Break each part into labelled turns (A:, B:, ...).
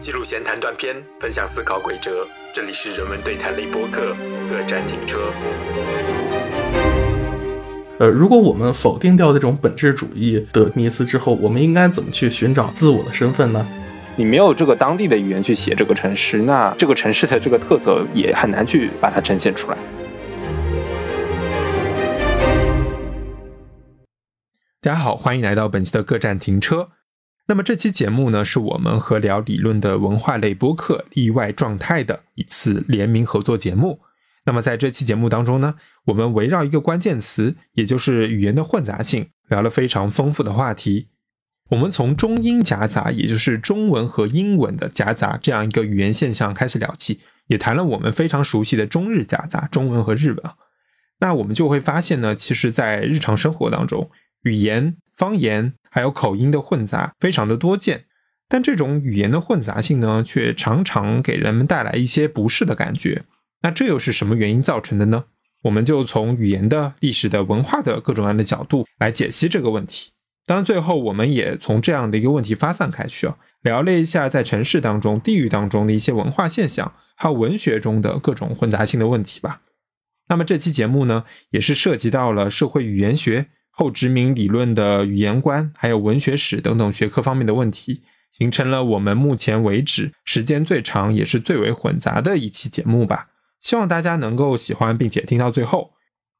A: 记录闲谈断片，分享思考轨哲。这里是人文对谈类播客，各站停车。
B: 呃，如果我们否定掉这种本质主义的迷思之后，我们应该怎么去寻找自我的身份呢？
C: 你没有这个当地的语言去写这个城市，那这个城市的这个特色也很难去把它呈现出来。
D: 大家好，欢迎来到本期的各站停车。那么这期节目呢，是我们和聊理论的文化类播客《例外状态》的一次联名合作节目。那么在这期节目当中呢，我们围绕一个关键词，也就是语言的混杂性，聊了非常丰富的话题。我们从中英夹杂，也就是中文和英文的夹杂这样一个语言现象开始聊起，也谈了我们非常熟悉的中日夹杂，中文和日文。那我们就会发现呢，其实，在日常生活当中，语言、方言。还有口音的混杂非常的多见，但这种语言的混杂性呢，却常常给人们带来一些不适的感觉。那这又是什么原因造成的呢？我们就从语言的历史的文化的各种各样的角度来解析这个问题。当然，最后我们也从这样的一个问题发散开去啊，聊了一下在城市当中、地域当中的一些文化现象，还有文学中的各种混杂性的问题吧。那么这期节目呢，也是涉及到了社会语言学。后殖民理论的语言观，还有文学史等等学科方面的问题，形成了我们目前为止时间最长也是最为混杂的一期节目吧。希望大家能够喜欢，并且听到最后。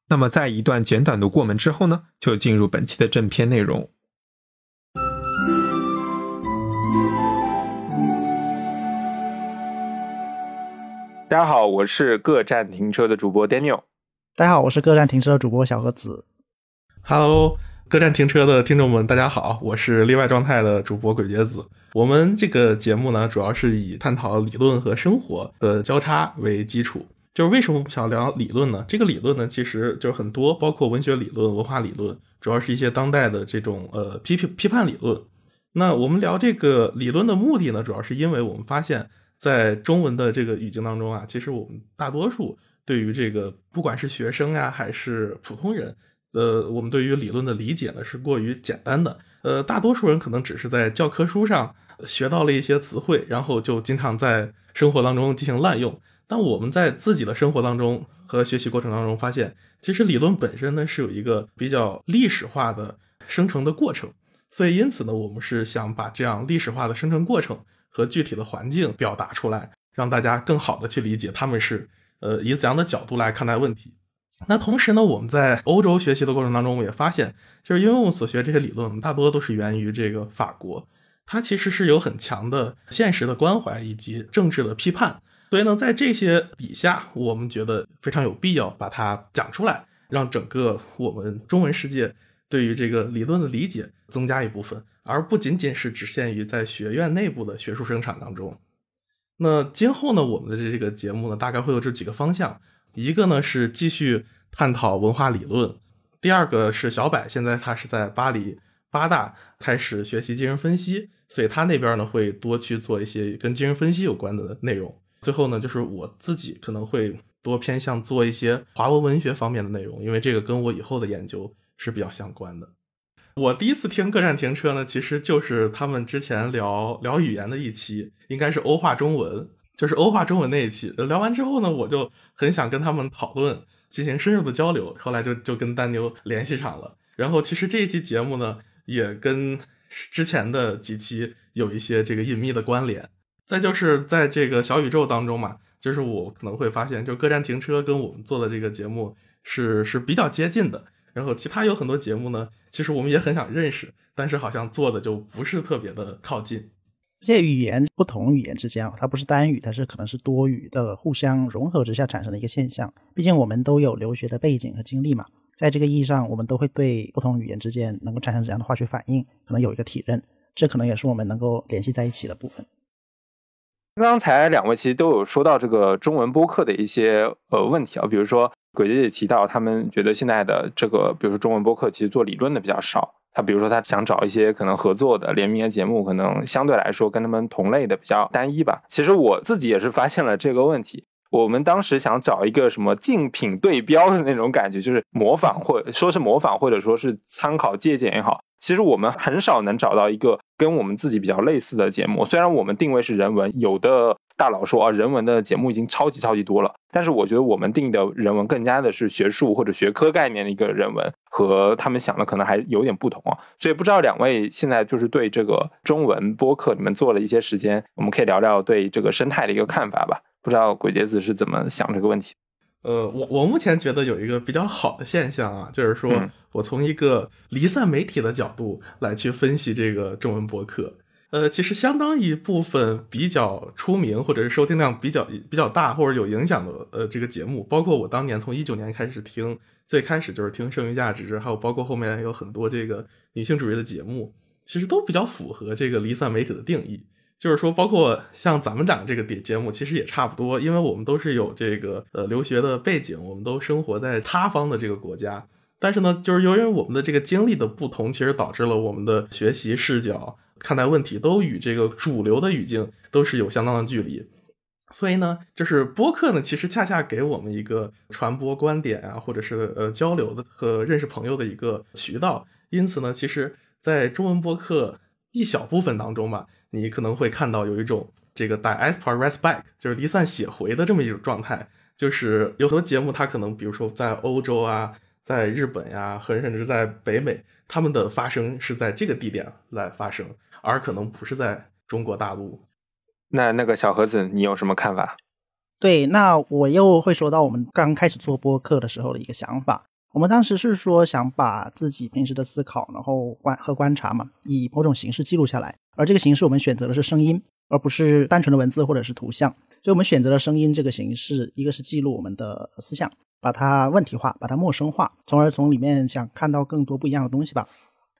D: 那么，在一段简短的过门之后呢，就进入本期的正片内容。
C: 大家好，我是各站停车的主播 Daniel。
E: 大家好，我是各站停车的主播小何子。
B: Hello，各站停车的听众们，大家好，我是例外状态的主播鬼杰子。我们这个节目呢，主要是以探讨理论和生活的交叉为基础。就是为什么想聊理论呢？这个理论呢，其实就是很多，包括文学理论、文化理论，主要是一些当代的这种呃批评批判理论。那我们聊这个理论的目的呢，主要是因为我们发现，在中文的这个语境当中啊，其实我们大多数对于这个不管是学生呀，还是普通人。呃，我们对于理论的理解呢是过于简单的。呃，大多数人可能只是在教科书上学到了一些词汇，然后就经常在生活当中进行滥用。但我们在自己的生活当中和学习过程当中发现，其实理论本身呢是有一个比较历史化的生成的过程。所以，因此呢，我们是想把这样历史化的生成过程和具体的环境表达出来，让大家更好的去理解他们是呃以怎样的角度来看待问题。那同时呢，我们在欧洲学习的过程当中，我也发现，就是因为我们所学这些理论，我们大多都是源于这个法国，它其实是有很强的现实的关怀以及政治的批判，所以呢，在这些底下，我们觉得非常有必要把它讲出来，让整个我们中文世界对于这个理论的理解增加一部分，而不仅仅是只限于在学院内部的学术生产当中。那今后呢，我们的这个节目呢，大概会有这几个方向。一个呢是继续探讨文化理论，第二个是小柏现在他是在巴黎八大开始学习精神分析，所以他那边呢会多去做一些跟精神分析有关的内容。最后呢就是我自己可能会多偏向做一些华文文学方面的内容，因为这个跟我以后的研究是比较相关的。我第一次听各站停车呢，其实就是他们之前聊聊语言的一期，应该是欧化中文。就是欧化中文那一期聊完之后呢，我就很想跟他们讨论，进行深入的交流。后来就就跟丹妞联系上了。然后其实这一期节目呢，也跟之前的几期有一些这个隐秘的关联。再就是在这个小宇宙当中嘛，就是我可能会发现，就各站停车跟我们做的这个节目是是比较接近的。然后其他有很多节目呢，其实我们也很想认识，但是好像做的就不是特别的靠近。
E: 这些语言不同语言之间啊，它不是单语，它是可能是多语的互相融合之下产生的一个现象。毕竟我们都有留学的背景和经历嘛，在这个意义上，我们都会对不同语言之间能够产生怎样的化学反应，可能有一个体认。这可能也是我们能够联系在一起的部分。
C: 刚才两位其实都有说到这个中文播客的一些呃问题啊，比如说鬼姐姐提到他们觉得现在的这个，比如说中文播客其实做理论的比较少。他比如说，他想找一些可能合作的联名的节目，可能相对来说跟他们同类的比较单一吧。其实我自己也是发现了这个问题。我们当时想找一个什么竞品对标的那种感觉，就是模仿或说是模仿，或者说是参考借鉴也好，其实我们很少能找到一个跟我们自己比较类似的节目。虽然我们定位是人文，有的大佬说啊，人文的节目已经超级超级多了，但是我觉得我们定的人文更加的是学术或者学科概念的一个人文，和他们想的可能还有点不同啊。所以不知道两位现在就是对这个中文播客你们做了一些时间，我们可以聊聊对这个生态的一个看法吧。不知道鬼杰子是怎么想这个问题？
B: 呃，我我目前觉得有一个比较好的现象啊，就是说
C: 嗯
B: 我从一个离散媒体的角度来去分析这个中文播客。呃，其实相当一部分比较出名或者是收听量比较比较大或者有影响的呃这个节目，包括我当年从一九年开始听，最开始就是听剩余价值，还有包括后面有很多这个女性主义的节目，其实都比较符合这个离散媒体的定义。就是说，包括像咱们俩这个节节目，其实也差不多，因为我们都是有这个呃留学的背景，我们都生活在他方的这个国家。但是呢，就是由于我们的这个经历的不同，其实导致了我们的学习视角、看待问题都与这个主流的语境都是有相当的距离。所以呢，就是播客呢，其实恰恰给我们一个传播观点啊，或者是呃交流的和认识朋友的一个渠道。因此呢，其实，在中文播客一小部分当中吧，你可能会看到有一种这个 diaspora rest back，就是离散写回的这么一种状态。就是有很多节目，它可能比如说在欧洲啊，在日本呀、和甚至在北美，他们的发生是在这个地点来发生，而可能不是在中国大陆。
C: 那那个小盒子，你有什么看法？
E: 对，那我又会说到我们刚开始做播客的时候的一个想法。我们当时是说想把自己平时的思考，然后观和观察嘛，以某种形式记录下来。而这个形式我们选择的是声音，而不是单纯的文字或者是图像。所以我们选择了声音这个形式，一个是记录我们的思想，把它问题化，把它陌生化，从而从里面想看到更多不一样的东西吧。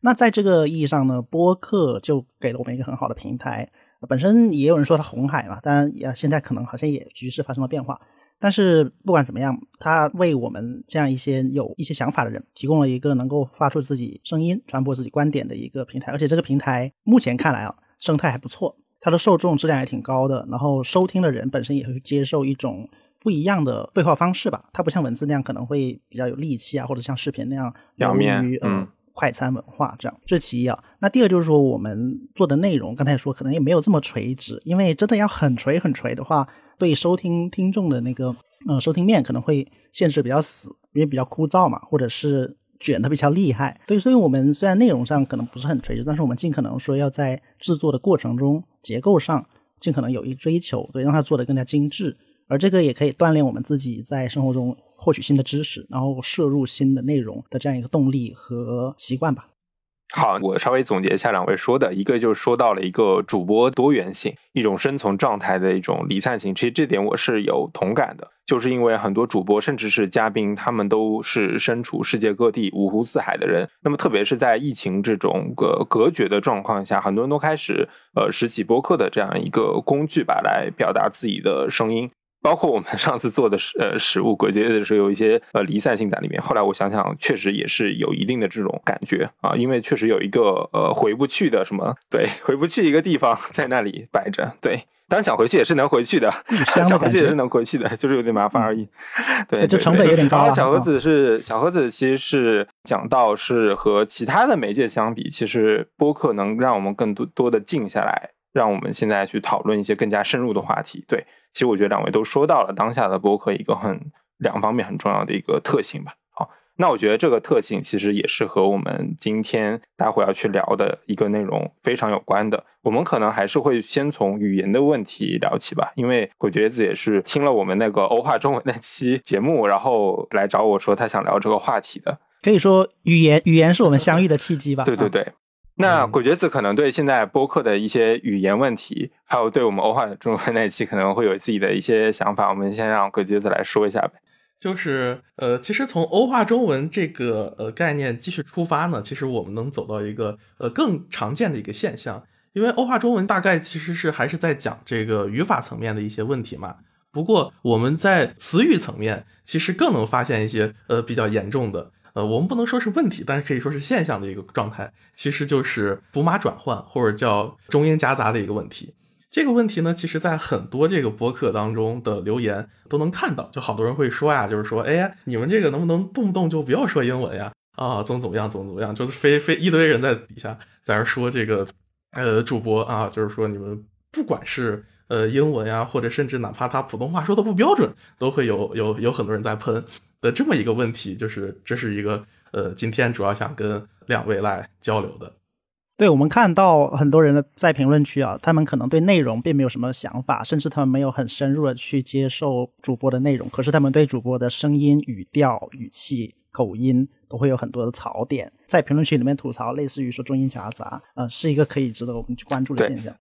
E: 那在这个意义上呢，播客就给了我们一个很好的平台。本身也有人说它红海嘛，当然也现在可能好像也局势发生了变化。但是不管怎么样，它为我们这样一些有一些想法的人提供了一个能够发出自己声音、传播自己观点的一个平台。而且这个平台目前看来啊，生态还不错，它的受众质量也挺高的，然后收听的人本身也会接受一种不一样的对话方式吧。它不像文字那样可能会比较有戾气啊，或者像视频那样
C: 表面
E: 流于呃。快餐文化这样，这其一啊。那第二就是说，我们做的内容，刚才说可能也没有这么垂直，因为真的要很垂很垂的话，对收听听众的那个呃收听面可能会限制比较死，因为比较枯燥嘛，或者是卷的比较厉害。对，所以我们虽然内容上可能不是很垂直，但是我们尽可能说要在制作的过程中结构上尽可能有一追求，对，让它做得更加精致。而这个也可以锻炼我们自己在生活中获取新的知识，然后摄入新的内容的这样一个动力和习惯吧。
C: 好，我稍微总结一下两位说的，一个就是说到了一个主播多元性，一种生存状态的一种离散性。其实这点我是有同感的，就是因为很多主播甚至是嘉宾，他们都是身处世界各地、五湖四海的人。那么特别是在疫情这种个隔绝的状况下，很多人都开始呃拾起播客的这样一个工具吧，来表达自己的声音。包括我们 上次做的食呃食物鬼节的时候，有一些呃离散性在里面。后来我想想，确实也是有一定的这种感觉啊，因为确实有一个呃回不去的什么，对，回不去一个地方在那里摆着，对。当然想回去也是能回去的，
E: 的
C: 想回去也是能回去的，就是有点麻烦而已。对，对
E: 这成本有点高啊
C: 然后小盒子是小盒子，其实是讲到是和其他的媒介相比，其实播客能让我们更多多的静下来，让我们现在去讨论一些更加深入的话题。对，其实我觉得两位都说到了当下的播客一个很两方面很重要的一个特性吧。好，那我觉得这个特性其实也是和我们今天待会要去聊的一个内容非常有关的。我们可能还是会先从语言的问题聊起吧，因为鬼觉子也是听了我们那个欧化中文那期节目，然后来找我说他想聊这个话题的。
E: 可以说语言语言是我们相遇的契机吧。啊，
C: 对对对。那鬼觉子可能对现在播客的一些语言问题，还有对我们欧化中文那一期可能会有自己的一些想法。我们先让鬼觉子来说一下呗。
B: 就是呃，其实从欧化中文这个呃概念继续出发呢，其实我们能走到一个呃更常见的一个现象，因为欧化中文大概其实是还是在讲这个语法层面的一些问题嘛。不过我们在词语层面，其实更能发现一些呃比较严重的，呃，我们不能说是问题，但是可以说是现象的一个状态，其实就是补码转换或者叫中英夹杂的一个问题。这个问题呢，其实在很多这个博客当中的留言都能看到，就好多人会说呀，就是说，哎呀，你们这个能不能动不动就不要说英文呀？啊，怎么怎么样，怎么怎么样，就是非非一堆人在底下在那说这个呃主播啊，就是说你们不管是呃英文呀，或者甚至哪怕他普通话说的不标准，都会有有有很多人在喷的这么一个问题，就是这是一个呃今天主要想跟两位来交流的。
E: 对，我们看到很多人的在评论区啊，他们可能对内容并没有什么想法，甚至他们没有很深入的去接受主播的内容，可是他们对主播的声音、语调、语气、口音都会有很多的槽点，在评论区里面吐槽，类似于说中英夹杂，呃，是一个可以值得我们去关注的现象。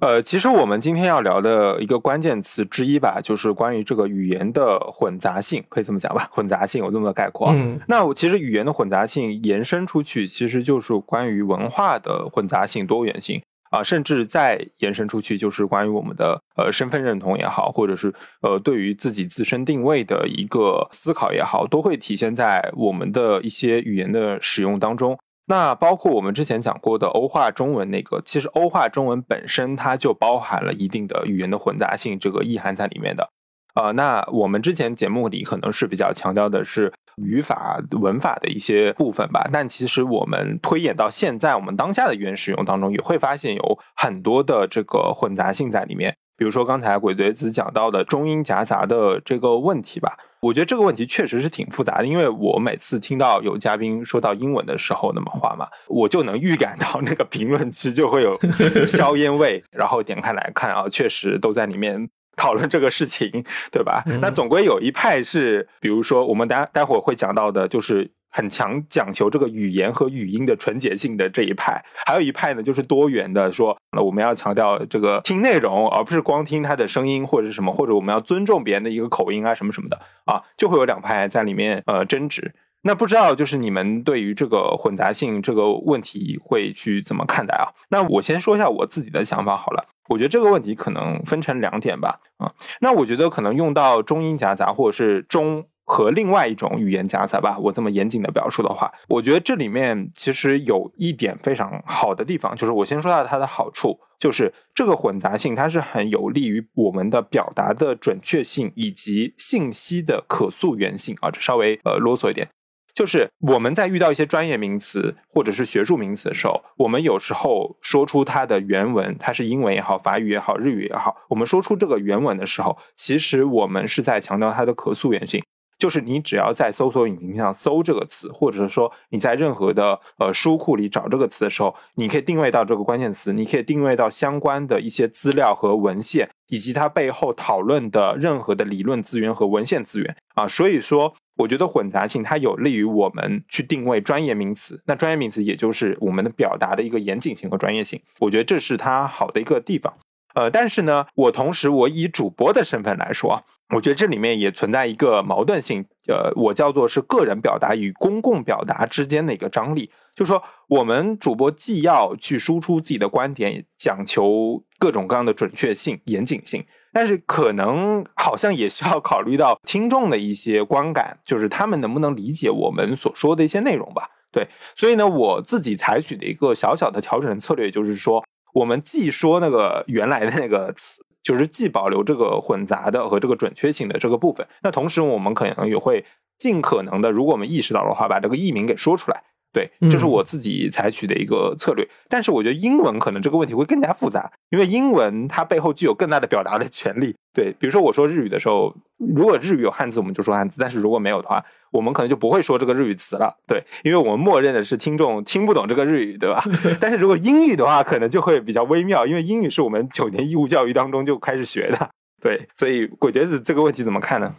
C: 呃，其实我们今天要聊的一个关键词之一吧，就是关于这个语言的混杂性，可以这么讲吧？混杂性，我这么概括。
B: 嗯，
C: 那我其实语言的混杂性延伸出去，其实就是关于文化的混杂性、多元性啊，甚至再延伸出去，就是关于我们的呃身份认同也好，或者是呃对于自己自身定位的一个思考也好，都会体现在我们的一些语言的使用当中。那包括我们之前讲过的欧化中文那个，其实欧化中文本身它就包含了一定的语言的混杂性这个意涵在里面的。呃，那我们之前节目里可能是比较强调的是语法文法的一些部分吧，但其实我们推演到现在，我们当下的语言使用当中，也会发现有很多的这个混杂性在里面。比如说刚才鬼嘴子讲到的中英夹杂的这个问题吧。我觉得这个问题确实是挺复杂的，因为我每次听到有嘉宾说到英文的时候那么话嘛，我就能预感到那个评论区就会有 硝烟味，然后点开来看啊，确实都在里面讨论这个事情，对吧？那总归有一派是，比如说我们待待会儿会讲到的，就是。很强讲求这个语言和语音的纯洁性的这一派，还有一派呢，就是多元的，说那我们要强调这个听内容，而不是光听他的声音或者是什么，或者我们要尊重别人的一个口音啊什么什么的啊，就会有两派在里面呃争执。那不知道就是你们对于这个混杂性这个问题会去怎么看待啊？那我先说一下我自己的想法好了，我觉得这个问题可能分成两点吧啊，那我觉得可能用到中英夹杂或者是中。和另外一种语言夹杂吧，我这么严谨的表述的话，我觉得这里面其实有一点非常好的地方，就是我先说到它的好处，就是这个混杂性它是很有利于我们的表达的准确性以及信息的可溯源性啊，这稍微呃啰嗦一点，就是我们在遇到一些专业名词或者是学术名词的时候，我们有时候说出它的原文，它是英文也好，法语也好，日语也好，我们说出这个原文的时候，其实我们是在强调它的可溯源性。就是你只要在搜索引擎上搜这个词，或者说你在任何的呃书库里找这个词的时候，你可以定位到这个关键词，你可以定位到相关的一些资料和文献，以及它背后讨论的任何的理论资源和文献资源啊。所以说，我觉得混杂性它有利于我们去定位专业名词，那专业名词也就是我们的表达的一个严谨性和专业性，我觉得这是它好的一个地方。呃，但是呢，我同时我以主播的身份来说。我觉得这里面也存在一个矛盾性，呃，我叫做是个人表达与公共表达之间的一个张力，就是说，我们主播既要去输出自己的观点，讲求各种各样的准确性、严谨性，但是可能好像也需要考虑到听众的一些观感，就是他们能不能理解我们所说的一些内容吧？对，所以呢，我自己采取的一个小小的调整策略，就是说，我们既说那个原来的那个词。就是既保留这个混杂的和这个准确性的这个部分，那同时我们可能也会尽可能的，如果我们意识到的话，把这个译名给说出来。对，这是我自己采取的一个策略。但是我觉得英文可能这个问题会更加复杂，因为英文它背后具有更大的表达的权利。对，比如说我说日语的时候，如果日语有汉字，我们就说汉字；但是如果没有的话，我们可能就不会说这个日语词了。对，因为我们默认的是听众听不懂这个日语，对吧？但是如果英语的话，可能就会比较微妙，因为英语是我们九年义务教育当中就开始学的。对，所以鬼觉子这个问题怎么看呢？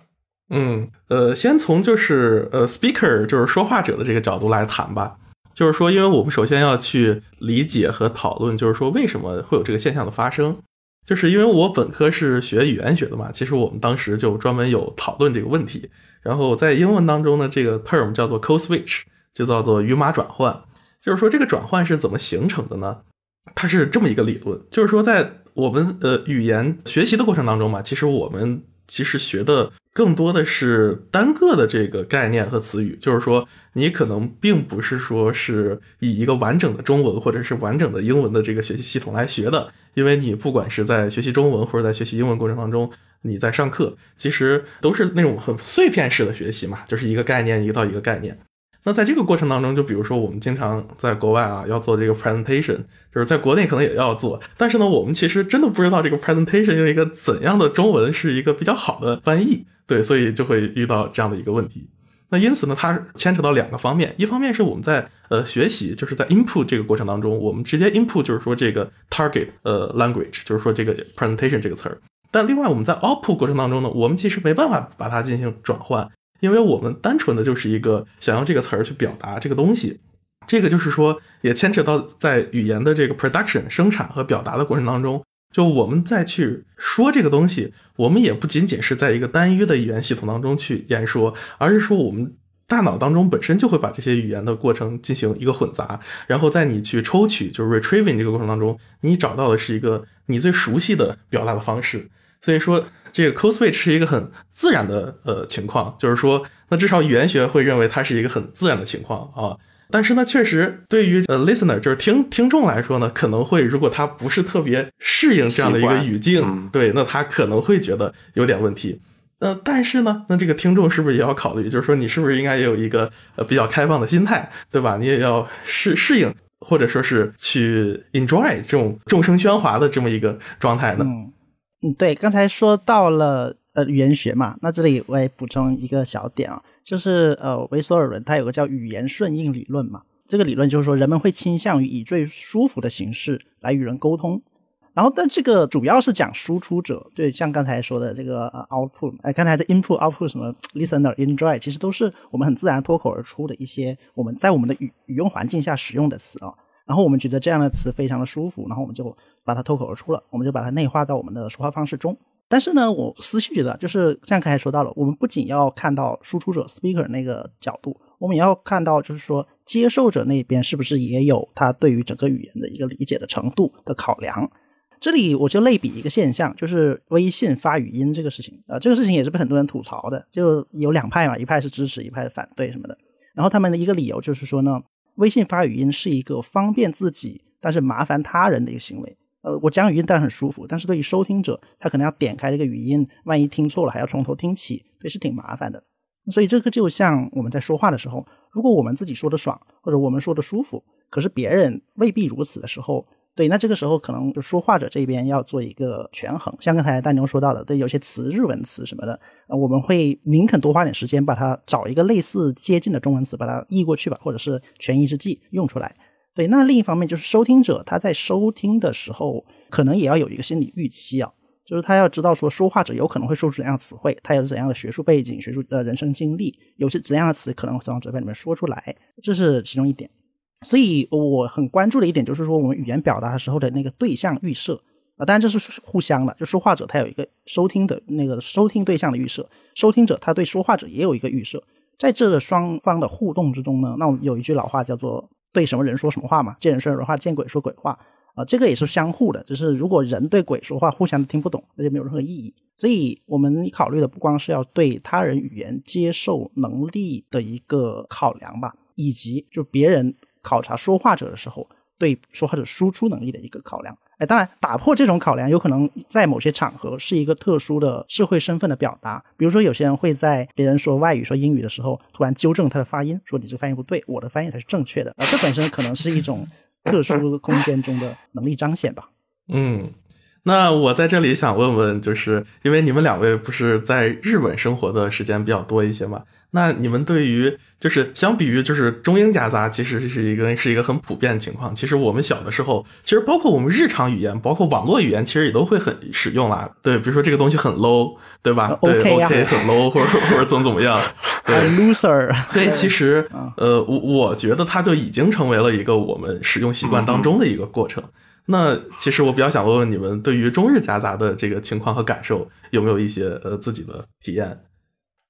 B: 嗯，呃，先从就是呃，speaker 就是说话者的这个角度来谈吧。就是说，因为我们首先要去理解和讨论，就是说为什么会有这个现象的发生。就是因为我本科是学语言学的嘛，其实我们当时就专门有讨论这个问题。然后在英文当中呢，这个 term 叫做 code switch，就叫做语码转换。就是说这个转换是怎么形成的呢？它是这么一个理论，就是说在我们呃语言学习的过程当中嘛，其实我们。其实学的更多的是单个的这个概念和词语，就是说你可能并不是说是以一个完整的中文或者是完整的英文的这个学习系统来学的，因为你不管是在学习中文或者在学习英文过程当中，你在上课其实都是那种很碎片式的学习嘛，就是一个概念一个到一个概念。那在这个过程当中，就比如说我们经常在国外啊要做这个 presentation，就是在国内可能也要做，但是呢，我们其实真的不知道这个 presentation 用一个怎样的中文是一个比较好的翻译，对，所以就会遇到这样的一个问题。那因此呢，它牵扯到两个方面，一方面是我们在呃学习，就是在 input 这个过程当中，我们直接 input 就是说这个 target 呃 language，就是说这个 presentation 这个词儿。但另外我们在 output 过程当中呢，我们其实没办法把它进行转换，因为我们单纯的就是一个想用这个词儿去表达这个东西。这个就是说，也牵扯到在语言的这个 production 生产和表达的过程当中。就我们再去说这个东西，我们也不仅仅是在一个单一的语言系统当中去言说，而是说我们大脑当中本身就会把这些语言的过程进行一个混杂，然后在你去抽取就是 retrieving 这个过程当中，你找到的是一个你最熟悉的表达的方式。所以说，这个 switch 是一个很自然的呃情况，就是说，那至少语言学会认为它是一个很自然的情况啊。但是呢，确实对于呃 listener 就是听听众来说呢，可能会如果他不是特别适应这样的一个语境，对，那他可能会觉得有点问题。呃，但是呢，那这个听众是不是也要考虑，就是说你是不是应该也有一个呃比较开放的心态，对吧？你也要适适应，或者说是去 enjoy 这种众生喧哗的这么一个状态呢？
E: 嗯嗯，对，刚才说到了呃语言学嘛，那这里我也补充一个小点啊。就是呃，维索尔伦他有个叫语言顺应理论嘛，这个理论就是说人们会倾向于以最舒服的形式来与人沟通，然后但这个主要是讲输出者，对，像刚才说的这个 output，哎，刚才的 input output 什么 listener enjoy，其实都是我们很自然脱口而出的一些我们在我们的语语用环境下使用的词啊，然后我们觉得这样的词非常的舒服，然后我们就把它脱口而出了，我们就把它内化到我们的说话方式中。但是呢，我私心觉得，就是像刚才说到了，我们不仅要看到输出者 speaker 那个角度，我们也要看到，就是说接受者那边是不是也有他对于整个语言的一个理解的程度的考量。这里我就类比一个现象，就是微信发语音这个事情，呃，这个事情也是被很多人吐槽的，就有两派嘛，一派是支持，一派反对什么的。然后他们的一个理由就是说呢，微信发语音是一个方便自己，但是麻烦他人的一个行为。呃，我讲语音当然很舒服，但是对于收听者，他可能要点开这个语音，万一听错了还要从头听起，对，是挺麻烦的。所以这个就像我们在说话的时候，如果我们自己说的爽，或者我们说的舒服，可是别人未必如此的时候，对，那这个时候可能就说话者这边要做一个权衡。像刚才大牛说到的，对，有些词日文词什么的，呃，我们会宁肯多花点时间把它找一个类似接近的中文词把它译过去吧，或者是权宜之计用出来。对，那另一方面就是收听者他在收听的时候，可能也要有一个心理预期啊，就是他要知道说说话者有可能会说出怎样的词汇，他有怎样的学术背景、学术呃人生经历，有些怎样的词可能会从嘴巴里面说出来，这是其中一点。所以我很关注的一点就是说，我们语言表达的时候的那个对象预设啊，当然这是互相的，就说话者他有一个收听的那个收听对象的预设，收听者他对说话者也有一个预设，在这双方的互动之中呢，那我们有一句老话叫做。对什么人说什么话嘛？见人说人话，见鬼说鬼话啊！这个也是相互的，就是如果人对鬼说话，互相听不懂，那就没有任何意义。所以我们考虑的不光是要对他人语言接受能力的一个考量吧，以及就别人考察说话者的时候，对说话者输出能力的一个考量。哎，当然，打破这种考量，有可能在某些场合是一个特殊的社会身份的表达。比如说，有些人会在别人说外语、说英语的时候，突然纠正他的发音，说你这个发音不对，我的发音才是正确的。啊，这本身可能是一种特殊空间中的能力彰显吧。
B: 嗯。那我在这里想问问，就是因为你们两位不是在日本生活的时间比较多一些嘛？那你们对于就是相比于就是中英夹杂，其实是一个是一个很普遍的情况。其实我们小的时候，其实包括我们日常语言，包括网络语言，其实也都会很使用啦。对，比如说这个东西很 low，对吧？对，OK 很 low，或者或者怎么怎么样，对
E: ，loser。
B: 所以其实呃，我我觉得它就已经成为了一个我们使用习惯当中的一个过程。那其实我比较想问问你们，对于中日夹杂的这个情况和感受，有没有一些呃自己的体验？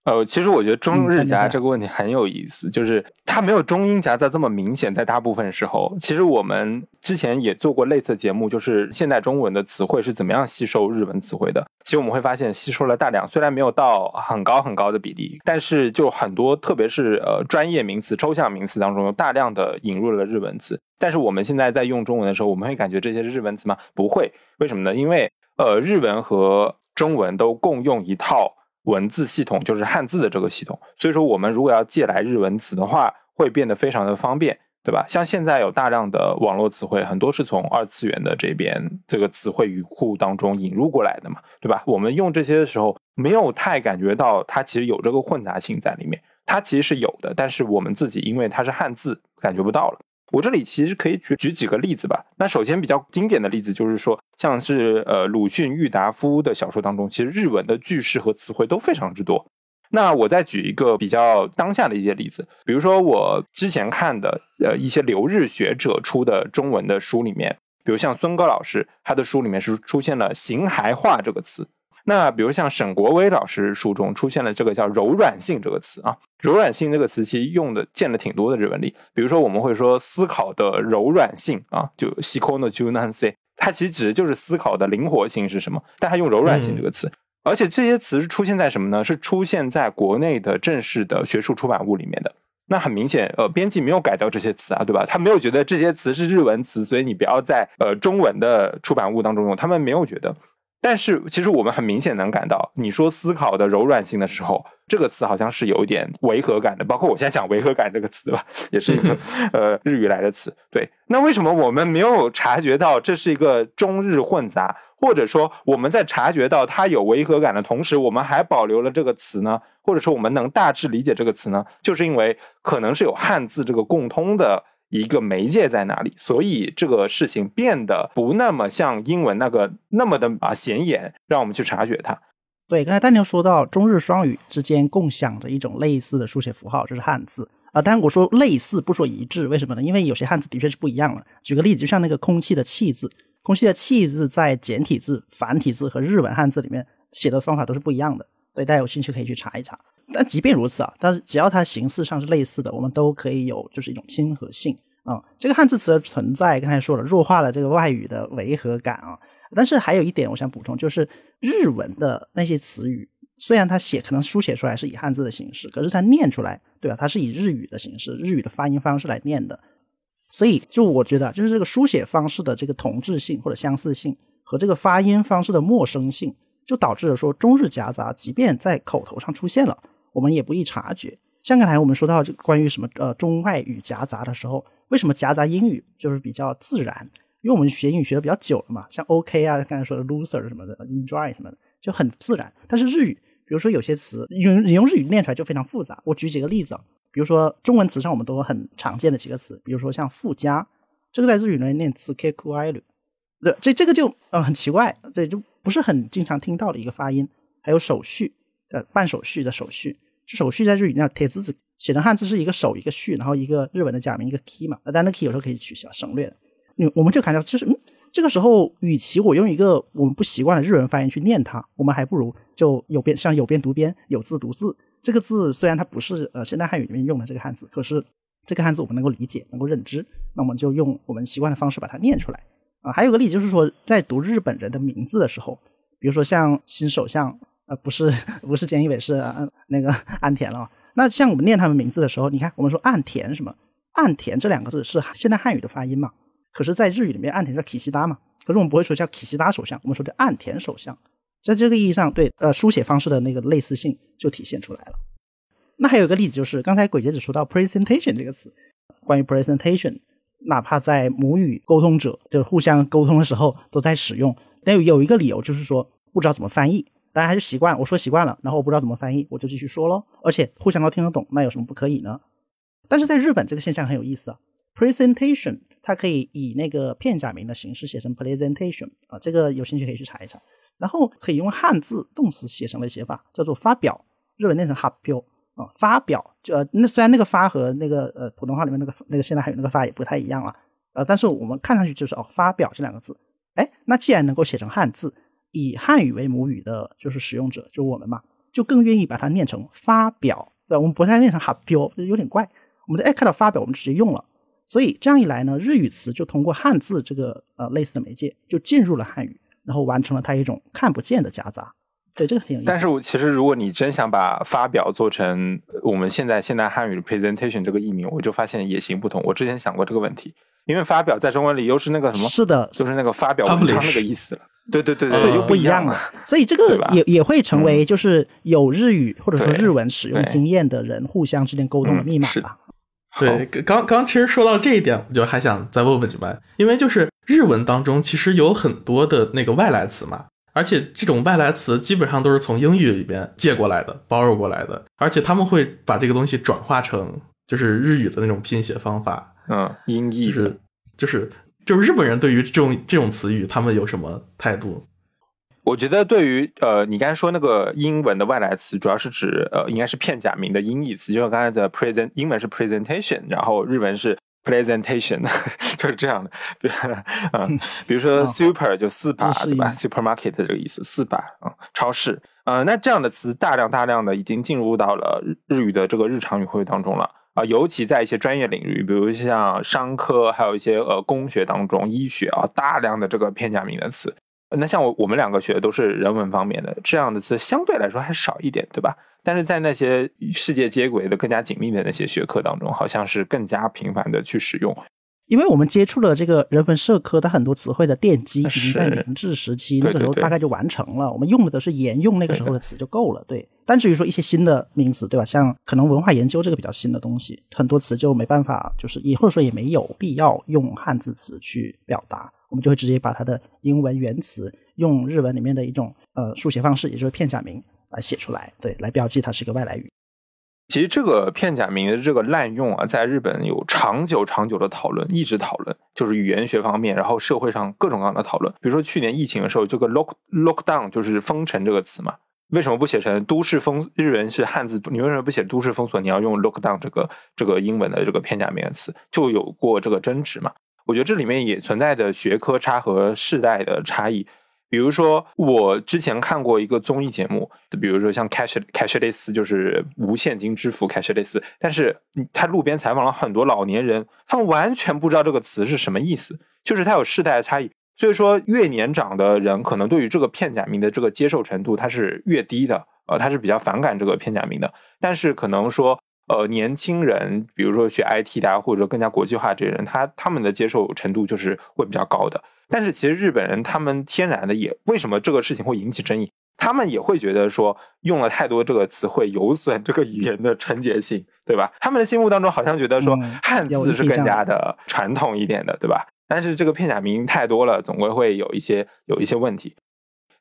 C: 呃，其实我觉得中日夹这个问题很有意思，就是它没有中英夹杂这么明显。在大部分时候，其实我们之前也做过类似的节目，就是现代中文的词汇是怎么样吸收日文词汇的。其实我们会发现，吸收了大量，虽然没有到很高很高的比例，但是就很多，特别是呃专业名词、抽象名词当中，有大量的引入了日文词。但是我们现在在用中文的时候，我们会感觉这些是日文词吗？不会，为什么呢？因为呃日文和中文都共用一套。文字系统就是汉字的这个系统，所以说我们如果要借来日文词的话，会变得非常的方便，对吧？像现在有大量的网络词汇，很多是从二次元的这边这个词汇语库当中引入过来的嘛，对吧？我们用这些的时候，没有太感觉到它其实有这个混杂性在里面，它其实是有的，但是我们自己因为它是汉字，感觉不到了。我这里其实可以举举几个例子吧。那首先比较经典的例子就是说，像是呃鲁迅、郁达夫的小说当中，其实日文的句式和词汇都非常之多。那我再举一个比较当下的一些例子，比如说我之前看的呃一些留日学者出的中文的书里面，比如像孙戈老师，他的书里面是出现了“形骸化”这个词。那比如像沈国威老师书中出现了这个叫“柔软性”这个词啊，“柔软性”这个词其实用的见了挺多的日文里，比如说我们会说思考的柔软性啊，就 “sikono junanse”，它其实指的就是思考的灵活性是什么，但它用“柔软性”这个词。而且这些词是出现在什么呢？是出现在国内的正式的学术出版物里面的。那很明显，呃，编辑没有改掉这些词啊，对吧？他没有觉得这些词是日文词，所以你不要在呃中文的出版物当中用。他们没有觉得。但是其实我们很明显能感到，你说思考的柔软性的时候。这个词好像是有一点违和感的，包括我现在讲违和感这个词吧，也是一个呃日语来的词。对，那为什么我们没有察觉到这是一个中日混杂，或者说我们在察觉到它有违和感的同时，我们还保留了这个词呢？或者说我们能大致理解这个词呢？就是因为可能是有汉字这个共通的一个媒介在哪里，所以这个事情变得不那么像英文那个那么的啊显眼，让我们去察觉它。
E: 对，刚才丹尼说到中日双语之间共享的一种类似的书写符号，就是汉字啊。当然我说类似，不说一致，为什么呢？因为有些汉字的确是不一样的。举个例子，就像那个空气的气字，空气的气字在简体字、繁体字和日文汉字里面写的方法都是不一样的。对，大家有兴趣可以去查一查。但即便如此啊，但是只要它形式上是类似的，我们都可以有就是一种亲和性啊。这个汉字词的存在，刚才说了，弱化了这个外语的违和感啊。但是还有一点，我想补充，就是日文的那些词语，虽然它写可能书写出来是以汉字的形式，可是它念出来，对吧？它是以日语的形式，日语的发音方式来念的。所以，就我觉得，就是这个书写方式的这个同质性或者相似性，和这个发音方式的陌生性，就导致了说中日夹杂，即便在口头上出现了，我们也不易察觉。像刚才我们说到这关于什么呃中外语夹杂的时候，为什么夹杂英语就是比较自然？因为我们学英语学的比较久了嘛，像 OK 啊，刚才说的 loser 什么的，enjoy 什么的，就很自然。但是日语，比如说有些词用你用日语念出来就非常复杂。我举几个例子啊，比如说中文词上我们都很常见的几个词，比如说像附加，这个在日语里念词 k ku i 对，这这个就呃很奇怪，这就不是很经常听到的一个发音。还有手续，呃，办手续的手续，这手续在日语那铁字字写成汉字是一个手一个续，然后一个日文的假名一个 key 嘛，那但那 key 有时候可以取消省略的。我们就感觉就是，嗯，这个时候，与其我用一个我们不习惯的日文发音去念它，我们还不如就有边像有边读边，有字读字。这个字虽然它不是呃现代汉语里面用的这个汉字，可是这个汉字我们能够理解，能够认知，那我们就用我们习惯的方式把它念出来啊。还有个例子就是说，在读日本人的名字的时候，比如说像新首相，呃，不是 不是菅义伟，是那个 岸田了。那像我们念他们名字的时候，你看我们说岸田什么，岸田这两个字是现代汉语的发音嘛？可是，在日语里面，岸田叫 k i s i d a 嘛，可是我们不会说叫 k i s i d a 首相，我们说叫岸田首相。在这个意义上，对呃书写方式的那个类似性就体现出来了。那还有一个例子就是，刚才鬼姐只说到 presentation 这个词，关于 presentation，哪怕在母语沟通者就是互相沟通的时候都在使用，但有有一个理由就是说不知道怎么翻译，大家还是习惯我说习惯了，然后我不知道怎么翻译，我就继续说喽，而且互相都听得懂，那有什么不可以呢？但是在日本这个现象很有意思啊，presentation。它可以以那个片假名的形式写成 presentation 啊，这个有兴趣可以去查一查。然后可以用汉字动词写成的写法叫做发表，日文念成 happy 啊，发表就呃那虽然那个发和那个呃普通话里面那个那个现在还有那个发也不太一样啊，呃，但是我们看上去就是哦发表这两个字，哎，那既然能够写成汉字，以汉语为母语的就是使用者就我们嘛，就更愿意把它念成发表，对吧？我们不太念成 happy，有点怪，我们就哎看到发表我们直接用了。所以这样一来呢，日语词就通过汉字这个呃类似的媒介，就进入了汉语，然后完成了它一种看不见的夹杂。对，这个挺有意思。
C: 但是我其实如果你真想把发表做成我们现在现代汉语的 presentation 这个译名，我就发现也行不通。我之前想过这个问题，因为发表在中文里又是那个什么？
E: 是的，
C: 就是那个发表文章那个意思了。对对对对，又
E: 不一样
C: 了。
E: 所以这个也也会成为就是有日语或者说日文使用经验的人互相之间沟通的密码吧。
B: 对，刚刚其实说到这一点，我就还想再问问你们，因为就是日文当中其实有很多的那个外来词嘛，而且这种外来词基本上都是从英语里边借过来的、包揉过来的，而且他们会把这个东西转化成就是日语的那种拼写方法，
C: 嗯，音译
B: 就是就是就是日本人对于这种这种词语，他们有什么态度？
C: 我觉得对于呃，你刚才说那个英文的外来词，主要是指呃，应该是片假名的音译词，就像刚才的 present，英文是 presentation，然后日文是 presentation，就是这样的。嗯，比如说 super 就四把对吧？supermarket 这个意思，四把啊，超市。呃，那这样的词大量大量的已经进入到了日语的这个日常语汇当中了啊，尤其在一些专业领域，比如像商科，还有一些呃工学当中，医学啊，大量的这个片假名的词。那像我我们两个学的都是人文方面的，这样的词相对来说还少一点，对吧？但是在那些世界接轨的更加紧密的那些学科当中，好像是更加频繁的去使用。
E: 因为我们接触了这个人文社科，它很多词汇的奠基已经在明治时期那个时候大概就完成了。我们用的都是沿用那个时候的词就够了。对，但至于说一些新的名词，对吧？像可能文化研究这个比较新的东西，很多词就没办法，就是也或者说也没有必要用汉字词去表达。我们就会直接把它的英文原词用日文里面的一种呃书写方式，也就是片假名来写出来，对，来标记它是一个外来语。
C: 其实这个片假名的这个滥用啊，在日本有长久长久的讨论，一直讨论，就是语言学方面，然后社会上各种各样的讨论。比如说去年疫情的时候，这个 lock lockdown 就是封城这个词嘛，为什么不写成都市封？日文是汉字，你为什么不写都市封锁？你要用 lockdown 这个这个英文的这个片假名的词，就有过这个争执嘛。我觉得这里面也存在的学科差和世代的差异。比如说，我之前看过一个综艺节目，比如说像 cash cashless，就是无现金支付 cashless，但是他路边采访了很多老年人，他们完全不知道这个词是什么意思，就是它有世代的差异。所以说，越年长的人可能对于这个片假名的这个接受程度，它是越低的，呃，他是比较反感这个片假名的。但是可能说。呃，年轻人，比如说学 IT 的，或者说更加国际化这些人，他他们的接受程度就是会比较高的。但是其实日本人他们天然的也为什么这个事情会引起争议？他们也会觉得说用了太多这个词汇有损这个语言的纯洁性，对吧？他们的心目当中好像觉得说汉字是更加的传统一点的，对吧？但是这个片假名太多了，总归会有一些有一些问题。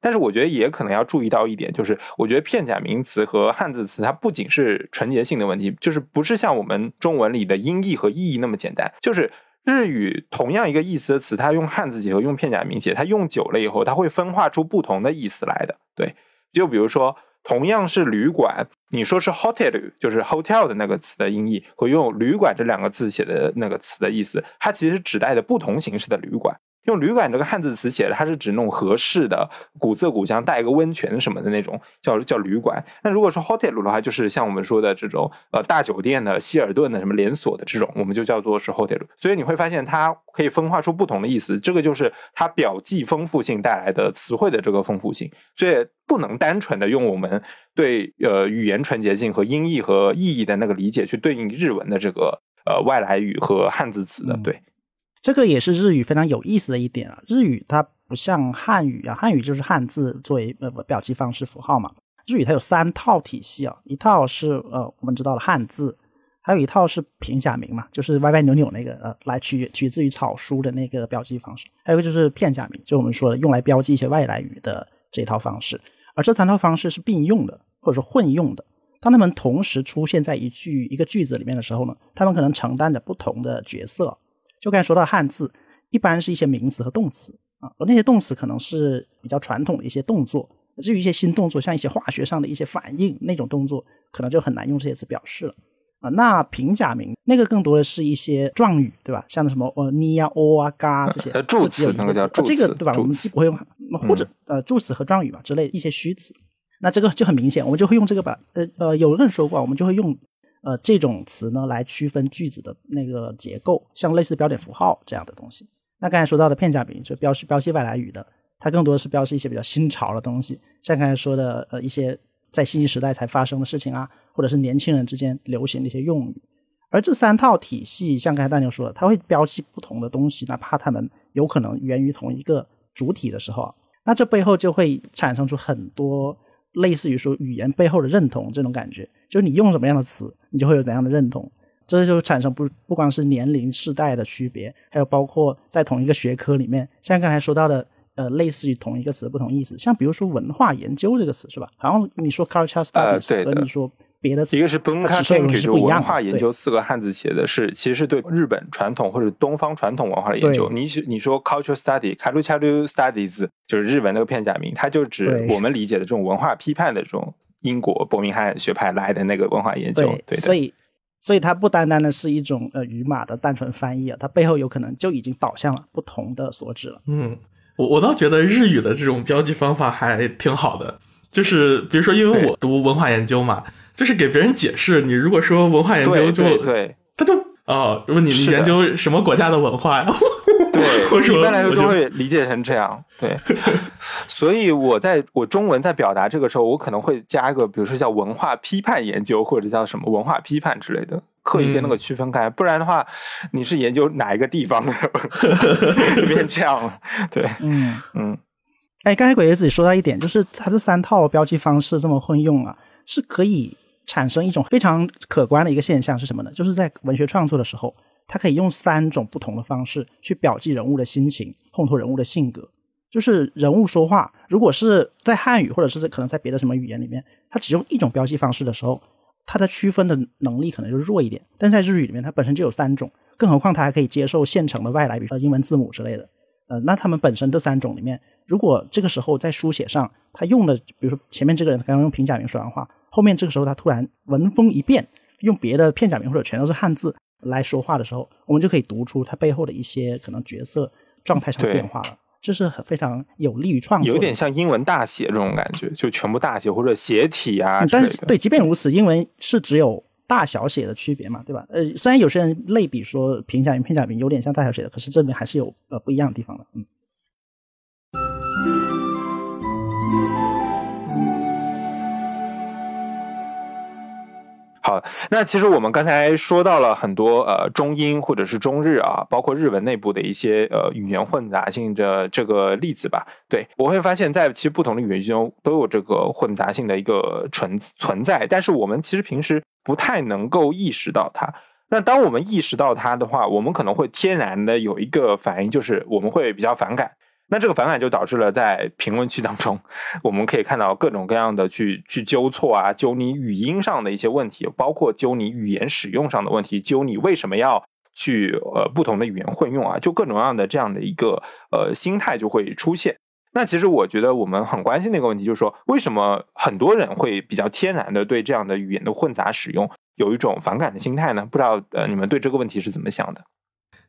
C: 但是我觉得也可能要注意到一点，就是我觉得片假名词和汉字词，它不仅是纯洁性的问题，就是不是像我们中文里的音译和意义那么简单。就是日语同样一个意思的词，它用汉字结合用片假名写，它用久了以后，它会分化出不同的意思来的。对，就比如说同样是旅馆，你说是 hotel，就是 hotel 的那个词的音译，和用旅馆这两个字写的那个词的意思，它其实指代的不同形式的旅馆。用旅馆这个汉字词写的，它是指那种合适的古色古香、带一个温泉什么的那种，叫叫旅馆。那如果是 hotel 的话，就是像我们说的这种呃大酒店的、希尔顿的什么连锁的这种，我们就叫做是 hotel。所以你会发现它可以分化出不同的意思，这个就是它表记丰富性带来的词汇的这个丰富性。所以不能单纯的用我们对呃语言纯洁性和音译和意义的那个理解去对应日文的这个呃外来语和汉字词的，对。
E: 这个也是日语非常有意思的一点啊，日语它不像汉语啊，汉语就是汉字作为呃表记方式符号嘛，日语它有三套体系啊，一套是呃我们知道的汉字，还有一套是平假名嘛，就是歪歪扭扭那个呃来取取自于草书的那个标记方式，还有一个就是片假名，就我们说的用来标记一些外来语的这套方式，而这三套方式是并用的或者说混用的，当它们同时出现在一句一个句子里面的时候呢，它们可能承担着不同的角色。就刚才说到汉字，一般是一些名词和动词啊，而那些动词可能是比较传统的一些动作。至于一些新动作，像一些化学上的一些反应那种动作，可能就很难用这些词表示了啊。那平假名那个更多的是一些状语，对吧？像什么呃你啊、哦啊、嘎这些
C: 助词，那个叫助
E: 词，这个对吧？我们既不会用，或者呃助词和状语嘛之类一些虚词，那这个就很明显，我们就会用这个吧呃呃有人说过，我们就会用。呃，这种词呢，来区分句子的那个结构，像类似标点符号这样的东西。那刚才说到的片假名，就标示标记外来语的，它更多的是标示一些比较新潮的东西，像刚才说的呃一些在信息时代才发生的事情啊，或者是年轻人之间流行的一些用语。而这三套体系，像刚才大牛说的，它会标记不同的东西，哪怕它们有可能源于同一个主体的时候，那这背后就会产生出很多。类似于说语言背后的认同这种感觉，就是你用什么样的词，你就会有怎样的认同。这就产生不不光是年龄世代的区别，还有包括在同一个学科里面，像刚才说到的，呃，类似于同一个词不同意思，像比如说文化研究这个词是吧？好像你说 culture studies 和你说别的词，
C: 一个是文化研究四个汉字写的是，其实是对日本传统或者东方传统文化的研究。你你说 culture study、culture studies 就是日文那个片假名，它就指我们理解的这种文化批判的这种英国伯明翰学派来的那个文化研究。
E: 对，
C: 对，
E: 所以所以它不单单的是一种呃语码的单纯翻译啊，它背后有可能就已经导向了不同的所指了。
B: 嗯，我我倒觉得日语的这种标记方法还挺好的，就是比如说，因为我读文化研究嘛，就是给别人解释，你如果说文化研究就
C: 对对
B: 他就哦，如果你研究什么国家的文化呀，
C: 对，一般来说都会理解成这样。对，所以我在我中文在表达这个时候，我可能会加一个，比如说叫文化批判研究，或者叫什么文化批判之类的，刻意跟那个区分开。不然的话，你是研究哪一个地方的，就变这样了。对，
E: 嗯。
C: 嗯，
E: 哎，刚才鬼爷自己说到一点，就是它这三套标记方式这么混用啊，是可以产生一种非常可观的一个现象是什么呢？就是在文学创作的时候，它可以用三种不同的方式去表记人物的心情，烘托人物的性格。就是人物说话，如果是在汉语或者是可能在别的什么语言里面，它只用一种标记方式的时候，它的区分的能力可能就弱一点。但在日语里面，它本身就有三种，更何况它还可以接受现成的外来，比如说英文字母之类的。呃，那他们本身这三种里面，如果这个时候在书写上，他用的，比如说前面这个人刚刚用平假名说完话，后面这个时候他突然文风一变，用别的片假名或者全都是汉字来说话的时候，我们就可以读出他背后的一些可能角色状态上的变化了。这是很非常有利于创作，
C: 有点像英文大写这种感觉，就全部大写或者斜体啊。
E: 但是对，即便如此，英文是只有大小写的区别嘛，对吧？呃，虽然有些人类比说平假名、片假名有点像大小写的，可是这里还是有呃不一样的地方的。嗯，
C: 好，那其实我们刚才说到了很多呃中英或者是中日啊，包括日文内部的一些呃语言混杂性的这个例子吧。对我会发现，在其实不同的语言中都有这个混杂性的一个存存在，但是我们其实平时不太能够意识到它。那当我们意识到它的话，我们可能会天然的有一个反应，就是我们会比较反感。那这个反感就导致了在评论区当中，我们可以看到各种各样的去去纠错啊，纠你语音上的一些问题，包括纠你语言使用上的问题，纠你为什么要去呃不同的语言混用啊，就各种各样的这样的一个呃心态就会出现。那其实我觉得我们很关心的一个问题就是说，为什么很多人会比较天然的对这样的语言的混杂使用有一种反感的心态呢？不知道呃你们对这个问题是怎么想的？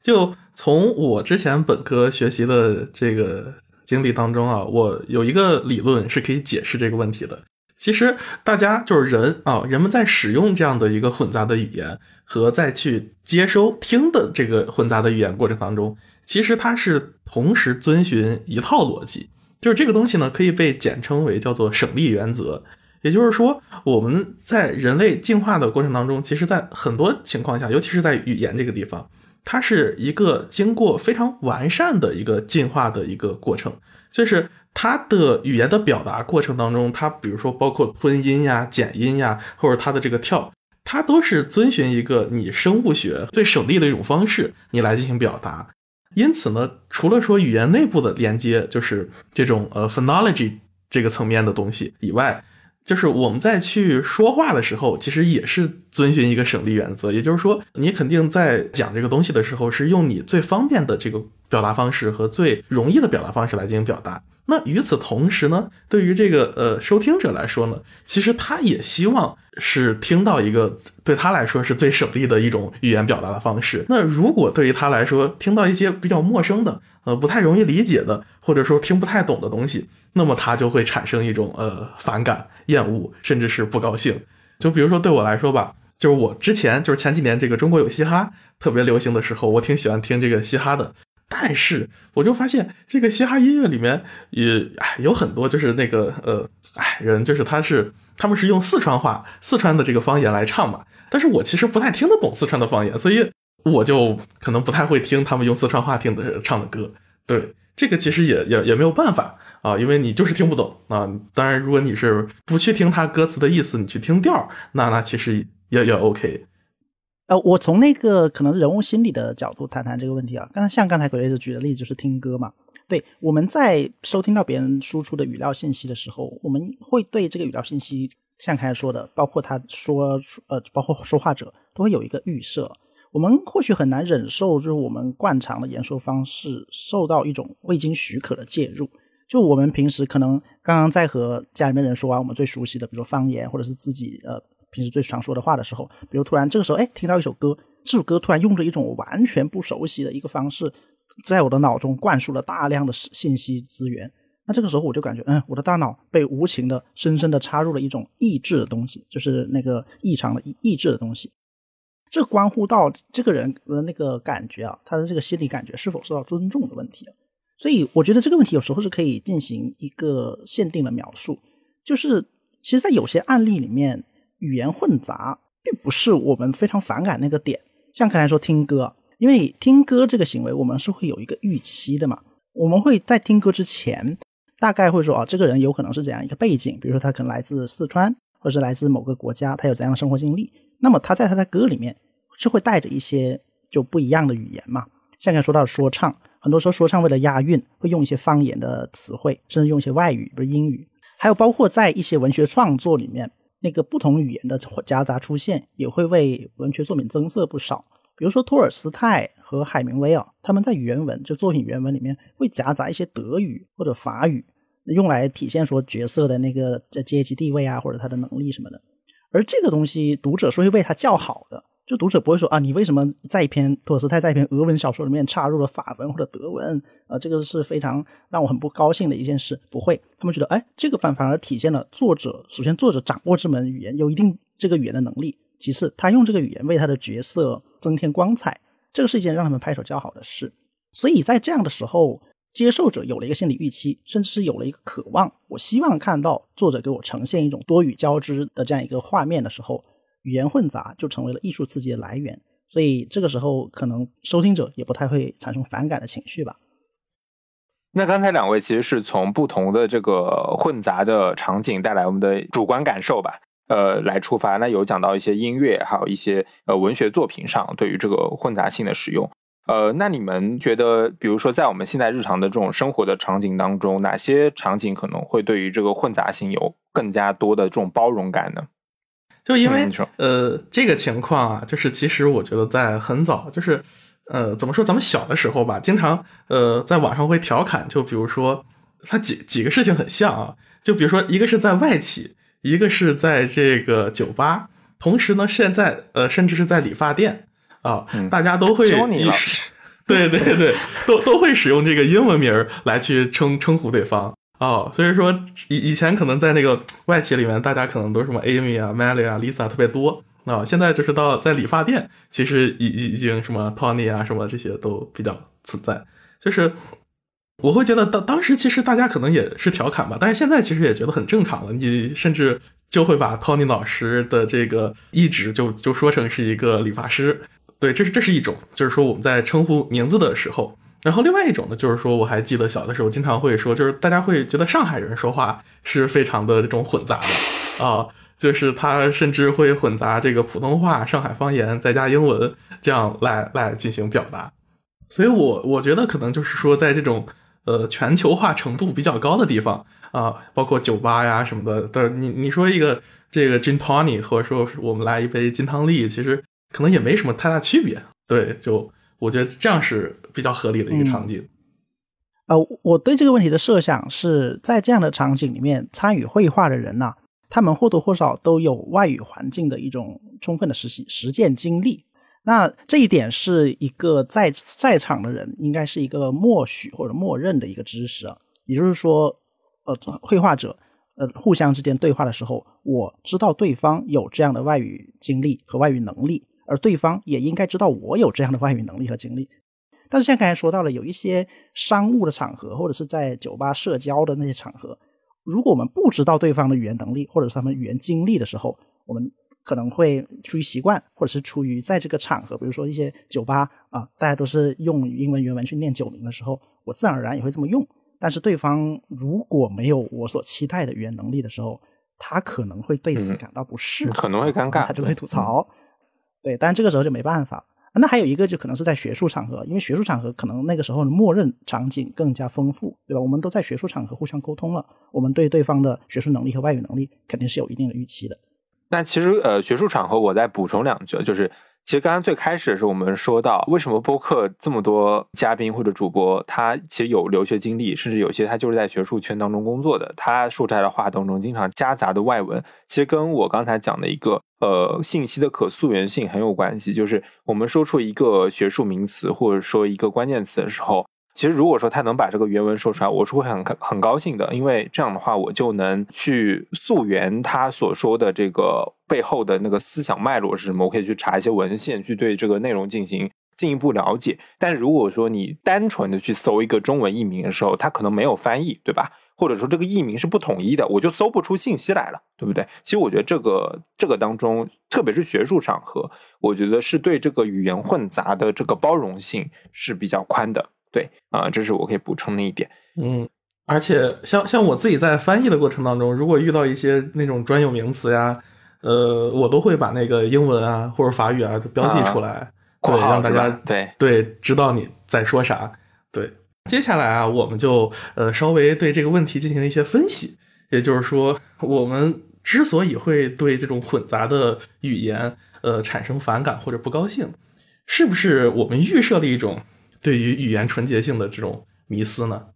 B: 就从我之前本科学习的这个经历当中啊，我有一个理论是可以解释这个问题的。其实大家就是人啊，人们在使用这样的一个混杂的语言和再去接收听的这个混杂的语言过程当中，其实它是同时遵循一套逻辑，就是这个东西呢可以被简称为叫做省力原则。也就是说，我们在人类进化的过程当中，其实在很多情况下，尤其是在语言这个地方。它是一个经过非常完善的一个进化的一个过程，就是它的语言的表达过程当中，它比如说包括吞音呀、减音呀，或者它的这个跳，它都是遵循一个你生物学最省力的一种方式，你来进行表达。因此呢，除了说语言内部的连接，就是这种呃 phonology 这个层面的东西以外，就是我们在去说话的时候，其实也是遵循一个省力原则，也就是说，你肯定在讲这个东西的时候，是用你最方便的这个表达方式和最容易的表达方式来进行表达。那与此同时呢，对于这个呃收听者来说呢，其实他也希望是听到一个对他来说是最省力的一种语言表达的方式。那如果对于他来说，听到一些比较陌生的、呃不太容易理解的，或者说听不太懂的东西，那么他就会产生一种呃反感、厌恶，甚至是不高兴。就比如说对我来说吧，就是我之前就是前几年这个中国有嘻哈特别流行的时候，我挺喜欢听这个嘻哈的。但是我就发现这个嘻哈音乐里面也哎有很多就是那个呃哎人就是他是他们是用四川话四川的这个方言来唱嘛，但是我其实不太听得懂四川的方言，所以我就可能不太会听他们用四川话听的唱的歌。对，这个其实也也也没有办法啊，因为你就是听不懂啊。当然，如果你是不去听他歌词的意思，你去听调，那那其实也也 OK。
E: 呃，我从那个可能人物心理的角度谈谈这个问题啊。刚才像刚才鬼雷子举的例子就是听歌嘛，对，我们在收听到别人输出的语料信息的时候，我们会对这个语料信息，像刚才说的，包括他说呃，包括说话者都会有一个预设。我们或许很难忍受，就是我们惯常的言说方式受到一种未经许可的介入。就我们平时可能刚刚在和家里面人说完我们最熟悉的，比如说方言，或者是自己呃。平时最常说的话的时候，比如突然这个时候，哎，听到一首歌，这首歌突然用着一种完全不熟悉的一个方式，在我的脑中灌输了大量的信息资源。那这个时候我就感觉，嗯，我的大脑被无情的、深深的插入了一种抑制的东西，就是那个异常的抑制的东西。这关乎到这个人的那个感觉啊，他的这个心理感觉是否受到尊重的问题。所以我觉得这个问题有时候是可以进行一个限定的描述，就是其实，在有些案例里面。语言混杂并不是我们非常反感那个点，像刚才说听歌，因为听歌这个行为，我们是会有一个预期的嘛。我们会在听歌之前，大概会说啊，这个人有可能是怎样一个背景，比如说他可能来自四川，或者是来自某个国家，他有怎样的生活经历。那么他在他的歌里面是会带着一些就不一样的语言嘛。像刚才说到的说唱，很多时候说唱为了押韵，会用一些方言的词汇，甚至用一些外语，比如英语。还有包括在一些文学创作里面。那个不同语言的夹杂出现，也会为文学作品增色不少。比如说托尔斯泰和海明威啊，他们在原文就作品原文里面会夹杂一些德语或者法语，用来体现说角色的那个阶级地位啊，或者他的能力什么的。而这个东西，读者是会为他叫好的。就读者不会说啊，你为什么在一篇托尔斯泰在一篇俄文小说里面插入了法文或者德文？啊，这个是非常让我很不高兴的一件事。不会，他们觉得，哎，这个反反而体现了作者首先作者掌握这门语言，有一定这个语言的能力；其次，他用这个语言为他的角色增添光彩，这个是一件让他们拍手叫好的事。所以在这样的时候，接受者有了一个心理预期，甚至是有了一个渴望，我希望看到作者给我呈现一种多语交织的这样一个画面的时候。语言混杂就成为了艺术刺激的来源，所以这个时候可能收听者也不太会产生反感的情绪吧。
C: 那刚才两位其实是从不同的这个混杂的场景带来我们的主观感受吧，呃，来出发。那有讲到一些音乐，还有一些呃文学作品上对于这个混杂性的使用。呃，那你们觉得，比如说在我们现在日常的这种生活的场景当中，哪些场景可能会对于这个混杂性有更加多的这种包容感呢？
B: 就因为呃这个情况啊，就是其实我觉得在很早，就是呃怎么说，咱们小的时候吧，经常呃在网上会调侃，就比如说它几几个事情很像啊，就比如说一个是在外企，一个是在这个酒吧，同时呢现在呃甚至是在理发店啊，大家都会意识，对对对，都都会使用这个英文名来去称称呼对方。哦，所以说以以前可能在那个外企里面，大家可能都什么 Amy 啊、Melly 啊、Lisa 特别多啊。现在就是到在理发店，其实已已经什么 Tony 啊什么这些都比较存在。就是我会觉得当当时其实大家可能也是调侃吧，但是现在其实也觉得很正常了。你甚至就会把 Tony 老师的这个一直就就说成是一个理发师。对，这是这是一种，就是说我们在称呼名字的时候。然后另外一种呢，就是说，我还记得小的时候经常会说，就是大家会觉得上海人说话是非常的这种混杂的啊，就是他甚至会混杂这个普通话、上海方言再加英文，这样来来进行表达。所以，我我觉得可能就是说，在这种呃全球化程度比较高的地方啊，包括酒吧呀什么的，的你你说一个这个 gin tonic，或者说我们来一杯金汤力，其实可能也没什么太大区别。对，就。我觉得这样是比较合理的一个场景。
E: 呃，我对这个问题的设想是在这样的场景里面，参与绘画的人呐，他们或多或少都有外语环境的一种充分的实习实践经历。那这一点是一个在在场的人应该是一个默许或者默认的一个知识啊。也就是说，呃，绘画者呃互相之间对话的时候，我知道对方有这样的外语经历和外语能力。而对方也应该知道我有这样的外语能力和经历，但是像刚才说到了，有一些商务的场合或者是在酒吧社交的那些场合，如果我们不知道对方的语言能力或者是他们语言经历的时候，我们可能会出于习惯，或者是出于在这个场合，比如说一些酒吧啊，大家都是用英文原文去念酒名的时候，我自然而然也会这么用。但是对方如果没有我所期待的语言能力的时候，他可能会对此感到不适，
C: 可能会尴尬，
E: 他就会吐槽。对，但这个时候就没办法。那还有一个就可能是在学术场合，因为学术场合可能那个时候的默认场景更加丰富，对吧？我们都在学术场合互相沟通了，我们对对方的学术能力和外语能力肯定是有一定的预期的。
C: 那其实呃，学术场合我再补充两句，就是其实刚刚最开始的时候我们说到，为什么播客这么多嘉宾或者主播，他其实有留学经历，甚至有些他就是在学术圈当中工作的，他说出来的话当中经常夹杂的外文，其实跟我刚才讲的一个。呃，信息的可溯源性很有关系。就是我们说出一个学术名词或者说一个关键词的时候，其实如果说他能把这个原文说出来，我是会很很高兴的，因为这样的话我就能去溯源他所说的这个背后的那个思想脉络是什么。我可以去查一些文献，去对这个内容进行进一步了解。但如果说你单纯的去搜一个中文译名的时候，它可能没有翻译，对吧？或者说这个译名是不统一的，我就搜不出信息来了，对不对？其实我觉得这个这个当中，特别是学术场合，我觉得是对这个语言混杂的这个包容性是比较宽的。对啊，这是我可以补充的一点。
B: 嗯，而且像像我自己在翻译的过程当中，如果遇到一些那种专有名词呀，呃，我都会把那个英文啊或者法语啊标记出来，对，让大家
C: 对
B: 对知道你在说啥，对。接下来啊，我们就呃稍微对这个问题进行一些分析。也就是说，我们之所以会对这种混杂的语言呃产生反感或者不高兴，是不是我们预设了一种对于语言纯洁性的这种迷思呢？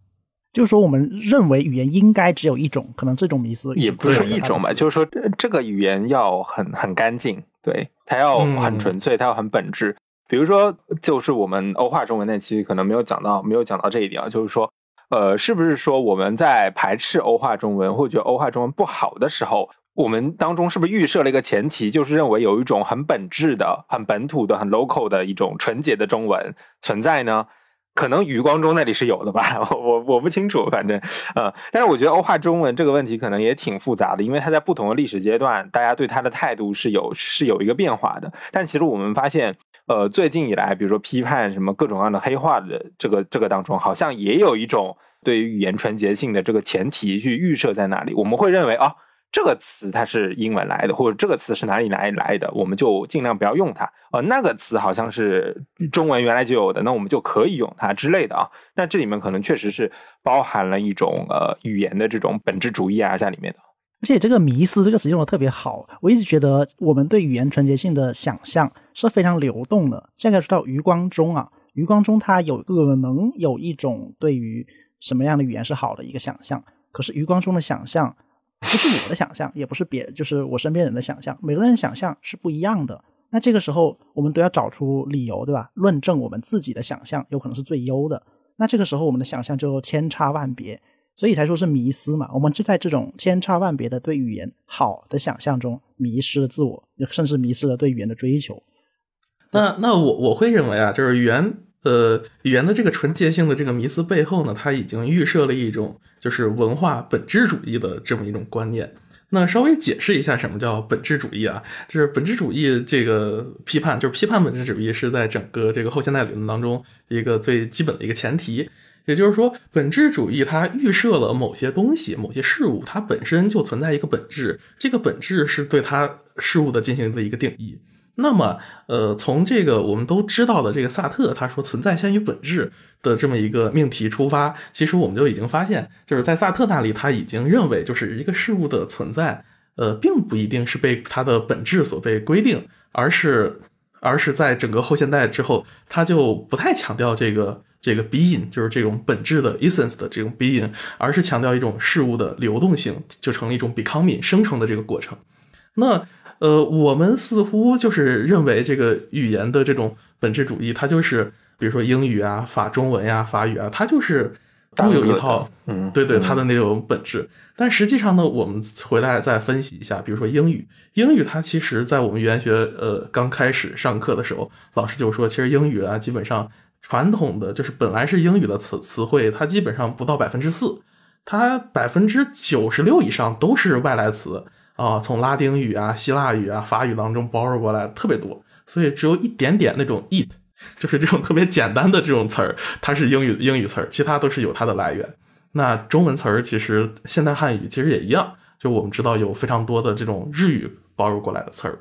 E: 就是说，我们认为语言应该只有一种，可能这种迷思
C: 也不是一种吧。就是说，这个语言要很很干净，对它要很纯粹，它要很本质。比如说，就是我们欧化中文那期可能没有讲到，没有讲到这一点啊。就是说，呃，是不是说我们在排斥欧化中文或者觉得欧化中文不好的时候，我们当中是不是预设了一个前提，就是认为有一种很本质的、很本土的、很 local 的一种纯洁的中文存在呢？可能余光中那里是有的吧，我我不清楚，反正呃，但是我觉得欧化中文这个问题可能也挺复杂的，因为它在不同的历史阶段，大家对它的态度是有是有一个变化的。但其实我们发现。呃，最近以来，比如说批判什么各种各样的黑话的这个这个当中，好像也有一种对于语言纯洁性的这个前提去预设在那里。我们会认为啊，这个词它是英文来的，或者这个词是哪里来来的，我们就尽量不要用它。呃，那个词好像是中文原来就有的，那我们就可以用它之类的啊。那这里面可能确实是包含了一种呃语言的这种本质主义啊在里面的。
E: 而且这个“迷思”这个词用的特别好，我一直觉得我们对语言纯洁性的想象是非常流动的。现在说到余光中啊，余光中他有可能有一种对于什么样的语言是好的一个想象，可是余光中的想象不是我的想象，也不是别就是我身边人的想象，每个人想象是不一样的。那这个时候我们都要找出理由，对吧？论证我们自己的想象有可能是最优的。那这个时候我们的想象就千差万别。所以才说是迷思嘛，我们就在这种千差万别的对语言好的想象中迷失了自我，甚至迷失了对语言的追求。
B: 那那我我会认为啊，就是语言呃语言的这个纯洁性的这个迷思背后呢，它已经预设了一种就是文化本质主义的这么一种观念。那稍微解释一下什么叫本质主义啊？就是本质主义这个批判，就是批判本质主义是在整个这个后现代理论当中一个最基本的一个前提。也就是说，本质主义它预设了某些东西、某些事物，它本身就存在一个本质，这个本质是对它事物的进行的一个定义。那么，呃，从这个我们都知道的这个萨特他说“存在先于本质”的这么一个命题出发，其实我们就已经发现，就是在萨特那里，他已经认为，就是一个事物的存在，呃，并不一定是被它的本质所被规定，而是，而是在整个后现代之后，他就不太强调这个。这个 being 就是这种本质的 essence 的这种 being，而是强调一种事物的流动性，就成了一种 becoming 生成的这个过程。那呃，我们似乎就是认为这个语言的这种本质主义，它就是比如说英语啊、法中文呀、法语啊，它就是都有一套，
C: 嗯，
B: 对对，它的那种本质。但实际上呢，我们回来再分析一下，比如说英语，英语它其实在我们语言学呃刚开始上课的时候，老师就说，其实英语啊，基本上。传统的就是本来是英语的词词汇，它基本上不到百分之四，它百分之九十六以上都是外来词啊，从拉丁语啊、希腊语啊、法语当中包入过来特别多，所以只有一点点那种 it，就是这种特别简单的这种词儿，它是英语英语词儿，其他都是有它的来源。那中文词儿其实现代汉语其实也一样，就我们知道有非常多的这种日语包入过来的词儿。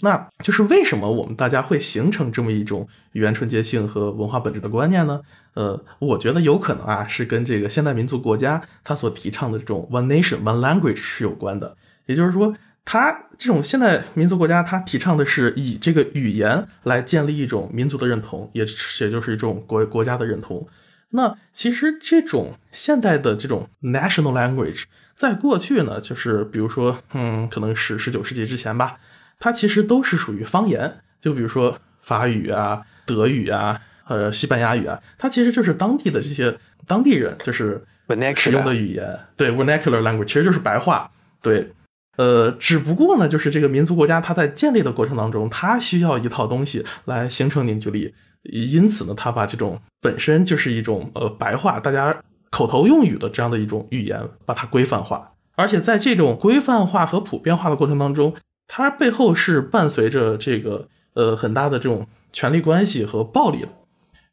B: 那就是为什么我们大家会形成这么一种语言纯洁性和文化本质的观念呢？呃，我觉得有可能啊，是跟这个现代民族国家它所提倡的这种 one nation one language 是有关的。也就是说，它这种现代民族国家，它提倡的是以这个语言来建立一种民族的认同，也也就是一种国国家的认同。那其实这种现代的这种 national language，在过去呢，就是比如说，嗯，可能是十九世纪之前吧，它其实都是属于方言。就比如说法语啊、德语啊、呃西班牙语啊，它其实就是当地的这些当地人就是使用的语言。对，vernacular language 其实就是白话。对，呃，只不过呢，就是这个民族国家它在建立的过程当中，它需要一套东西来形成凝聚力。因此呢，他把这种本身就是一种呃白话，大家口头用语的这样的一种语言，把它规范化。而且在这种规范化和普遍化的过程当中，它背后是伴随着这个呃很大的这种权力关系和暴力的。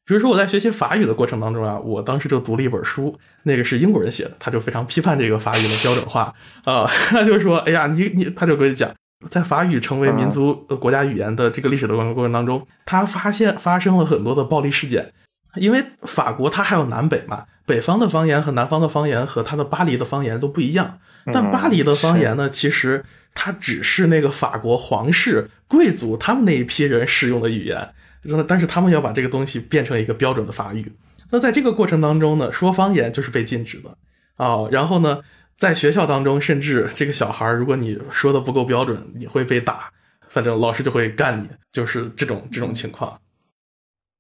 B: 比如说我在学习法语的过程当中啊，我当时就读了一本书，那个是英国人写的，他就非常批判这个法语的标准化啊，他就说，哎呀，你你，他就跟我讲。在法语成为民族国家语言的这个历史的过程当中，他发现发生了很多的暴力事件，因为法国它还有南北嘛，北方的方言和南方的方言和它的巴黎的方言都不一样。但巴黎的方言呢，其实它只是那个法国皇室贵族他们那一批人使用的语言，但是他们要把这个东西变成一个标准的法语。那在这个过程当中呢，说方言就是被禁止的啊，然后呢？在学校当中，甚至这个小孩，如果你说的不够标准，你会被打，反正老师就会干你，就是这种这种情况。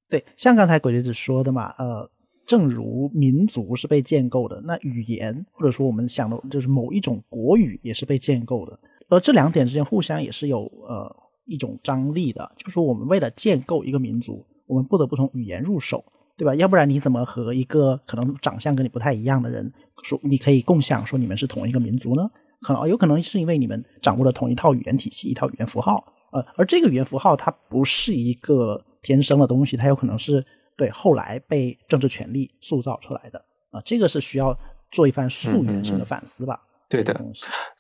E: 对，像刚才鬼子说的嘛，呃，正如民族是被建构的，那语言或者说我们想的就是某一种国语也是被建构的，而这两点之间互相也是有呃一种张力的，就是说我们为了建构一个民族，我们不得不从语言入手。对吧？要不然你怎么和一个可能长相跟你不太一样的人说，你可以共享说你们是同一个民族呢？可能有可能是因为你们掌握了同一套语言体系、一套语言符号。呃，而这个语言符号它不是一个天生的东西，它有可能是对后来被政治权力塑造出来的。啊，这个是需要做一番溯源性的反思吧？
C: 对的。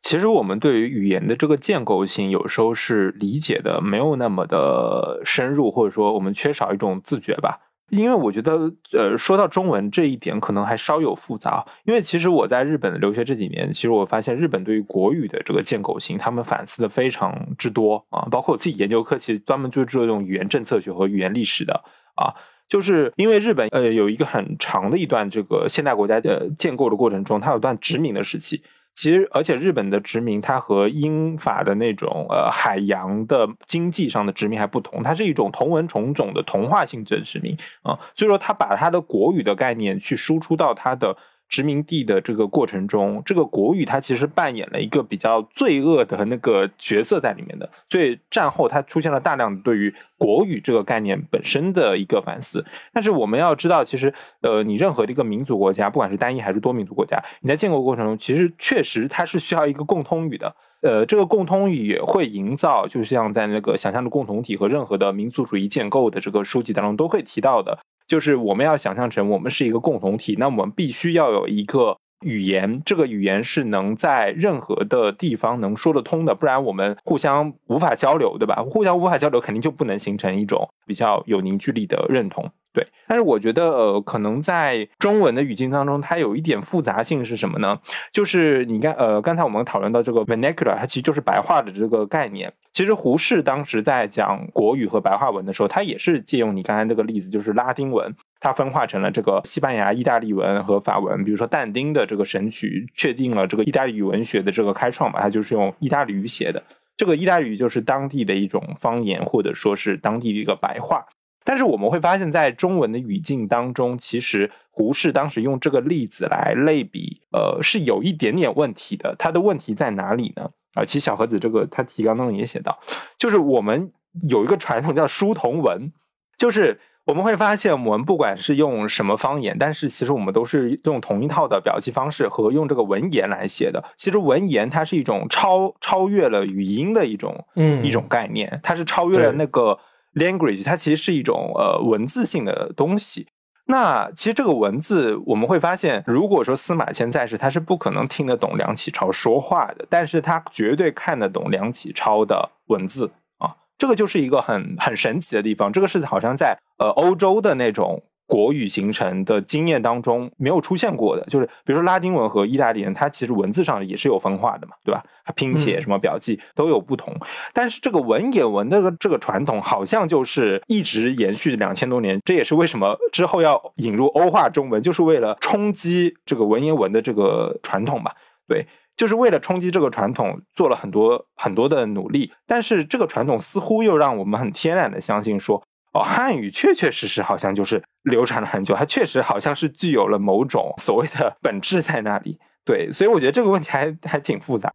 C: 其实我们对于语言的这个建构性，有时候是理解的没有那么的深入，或者说我们缺少一种自觉吧。因为我觉得，呃，说到中文这一点，可能还稍有复杂。因为其实我在日本留学这几年，其实我发现日本对于国语的这个建构性，他们反思的非常之多啊。包括我自己研究课，其实专门就做这种语言政策学和语言历史的啊。就是因为日本呃有一个很长的一段这个现代国家的建构的过程中，它有段殖民的时期。其实，而且日本的殖民，它和英法的那种呃海洋的经济上的殖民还不同，它是一种同文同种的同化性质的殖民啊，所以说它把它的国语的概念去输出到它的。殖民地的这个过程中，这个国语它其实扮演了一个比较罪恶的那个角色在里面的。所以战后它出现了大量对于国语这个概念本身的一个反思。但是我们要知道，其实呃，你任何的一个民族国家，不管是单一还是多民族国家，你在建构过程中，其实确实它是需要一个共通语的。呃，这个共通语也会营造，就像在那个想象的共同体和任何的民族主义建构的这个书籍当中都会提到的。就是我们要想象成我们是一个共同体，那我们必须要有一个语言，这个语言是能在任何的地方能说得通的，不然我们互相无法交流，对吧？互相无法交流，肯定就不能形成一种比较有凝聚力的认同。对，但是我觉得，呃，可能在中文的语境当中，它有一点复杂性是什么呢？就是你看，呃，刚才我们讨论到这个 vernacular，它其实就是白话的这个概念。其实胡适当时在讲国语和白话文的时候，他也是借用你刚才那个例子，就是拉丁文，它分化成了这个西班牙、意大利文和法文。比如说但丁的这个《神曲》，确定了这个意大利语文学的这个开创嘛，它就是用意大利语写的。这个意大利语就是当地的一种方言，或者说是当地的一个白话。但是我们会发现，在中文的语境当中，其实胡适当时用这个例子来类比，呃，是有一点点问题的。他的问题在哪里呢？啊，其实小盒子这个他提纲当中也写到，就是我们有一个传统叫书同文，就是我们会发现，我们不管是用什么方言，但是其实我们都是用同一套的表记方式和用这个文言来写的。其实文言它是一种超超越了语音的一种嗯一种概念，它是超越了那个。language 它其实是一种呃文字性的东西。那其实这个文字我们会发现，如果说司马迁在世，他是不可能听得懂梁启超说话的，但是他绝对看得懂梁启超的文字啊。这个就是一个很很神奇的地方。这个是好像在呃欧洲的那种。国语形成的经验当中没有出现过的，就是比如说拉丁文和意大利人，它其实文字上也是有分化的嘛，对吧？它拼写什么表记都有不同，但是这个文言文的这个传统好像就是一直延续两千多年，这也是为什么之后要引入欧化中文，就是为了冲击这个文言文的这个传统吧？对，就是为了冲击这个传统做了很多很多的努力，但是这个传统似乎又让我们很天然的相信说。哦，汉语确确实实好像就是流传了很久，它确实好像是具有了某种所谓的本质在那里。对，所以我觉得这个问题还还挺复杂。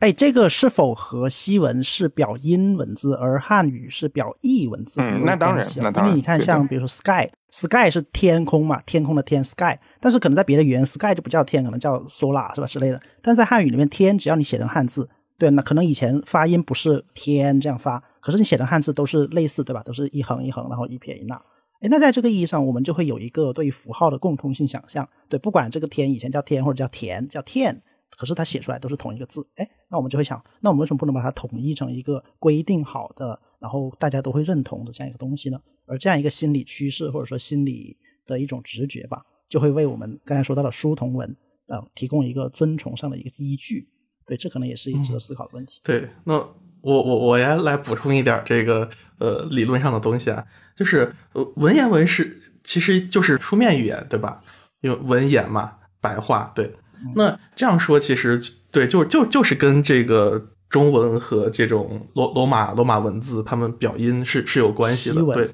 E: 哎，这个是否和西文是表音文字，而汉语是表意文字？
C: 嗯，那当然，那当然。
E: 因为你看，像比如说 sky，sky 是天空嘛，天空的天 sky，但是可能在别的语言 sky 就不叫天，可能叫 solar 是吧之类的。但在汉语里面，天只要你写成汉字，对，那可能以前发音不是天这样发。可是你写的汉字都是类似，对吧？都是一横一横，然后一撇一捺。哎，那在这个意义上，我们就会有一个对于符号的共通性想象。对，不管这个天以前叫天或者叫田叫天，可是它写出来都是同一个字。哎，那我们就会想，那我们为什么不能把它统一成一个规定好的，然后大家都会认同的这样一个东西呢？而这样一个心理趋势或者说心理的一种直觉吧，就会为我们刚才说到的书同文啊提供一个尊崇上的一个依据。对，这可能也是一个值得思考的问题。
B: 对，那。我我我也来补充一点这个呃理论上的东西啊，就是呃文言文是其实就是书面语言对吧？因为文言嘛，白话对。那这样说其实对，就就就是跟这个中文和这种罗罗马罗马文字他们表音是是有关系的。对，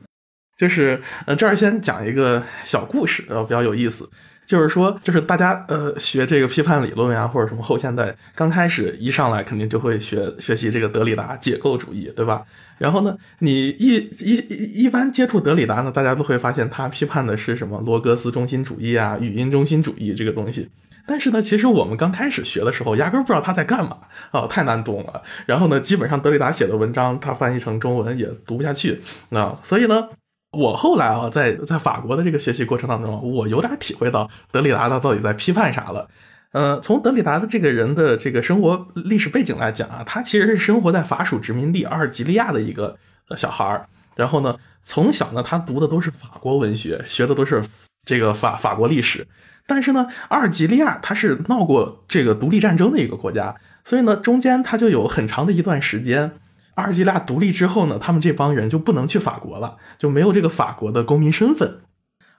B: 就是呃这儿先讲一个小故事，呃比较有意思。就是说，就是大家呃学这个批判理论呀，或者什么后现代，刚开始一上来肯定就会学学习这个德里达解构主义，对吧？然后呢，你一一一一般接触德里达呢，大家都会发现他批判的是什么罗格斯中心主义啊、语音中心主义这个东西。但是呢，其实我们刚开始学的时候，压根不知道他在干嘛啊，太难懂了。然后呢，基本上德里达写的文章，他翻译成中文也读不下去啊，所以呢。我后来啊，在在法国的这个学习过程当中，我有点体会到德里达他到底在批判啥了。呃，从德里达的这个人的这个生活历史背景来讲啊，他其实是生活在法属殖民地阿尔及利亚的一个小孩儿。然后呢，从小呢，他读的都是法国文学，学的都是这个法法国历史。但是呢，阿尔及利亚他是闹过这个独立战争的一个国家，所以呢，中间他就有很长的一段时间。阿尔及利亚独立之后呢，他们这帮人就不能去法国了，就没有这个法国的公民身份。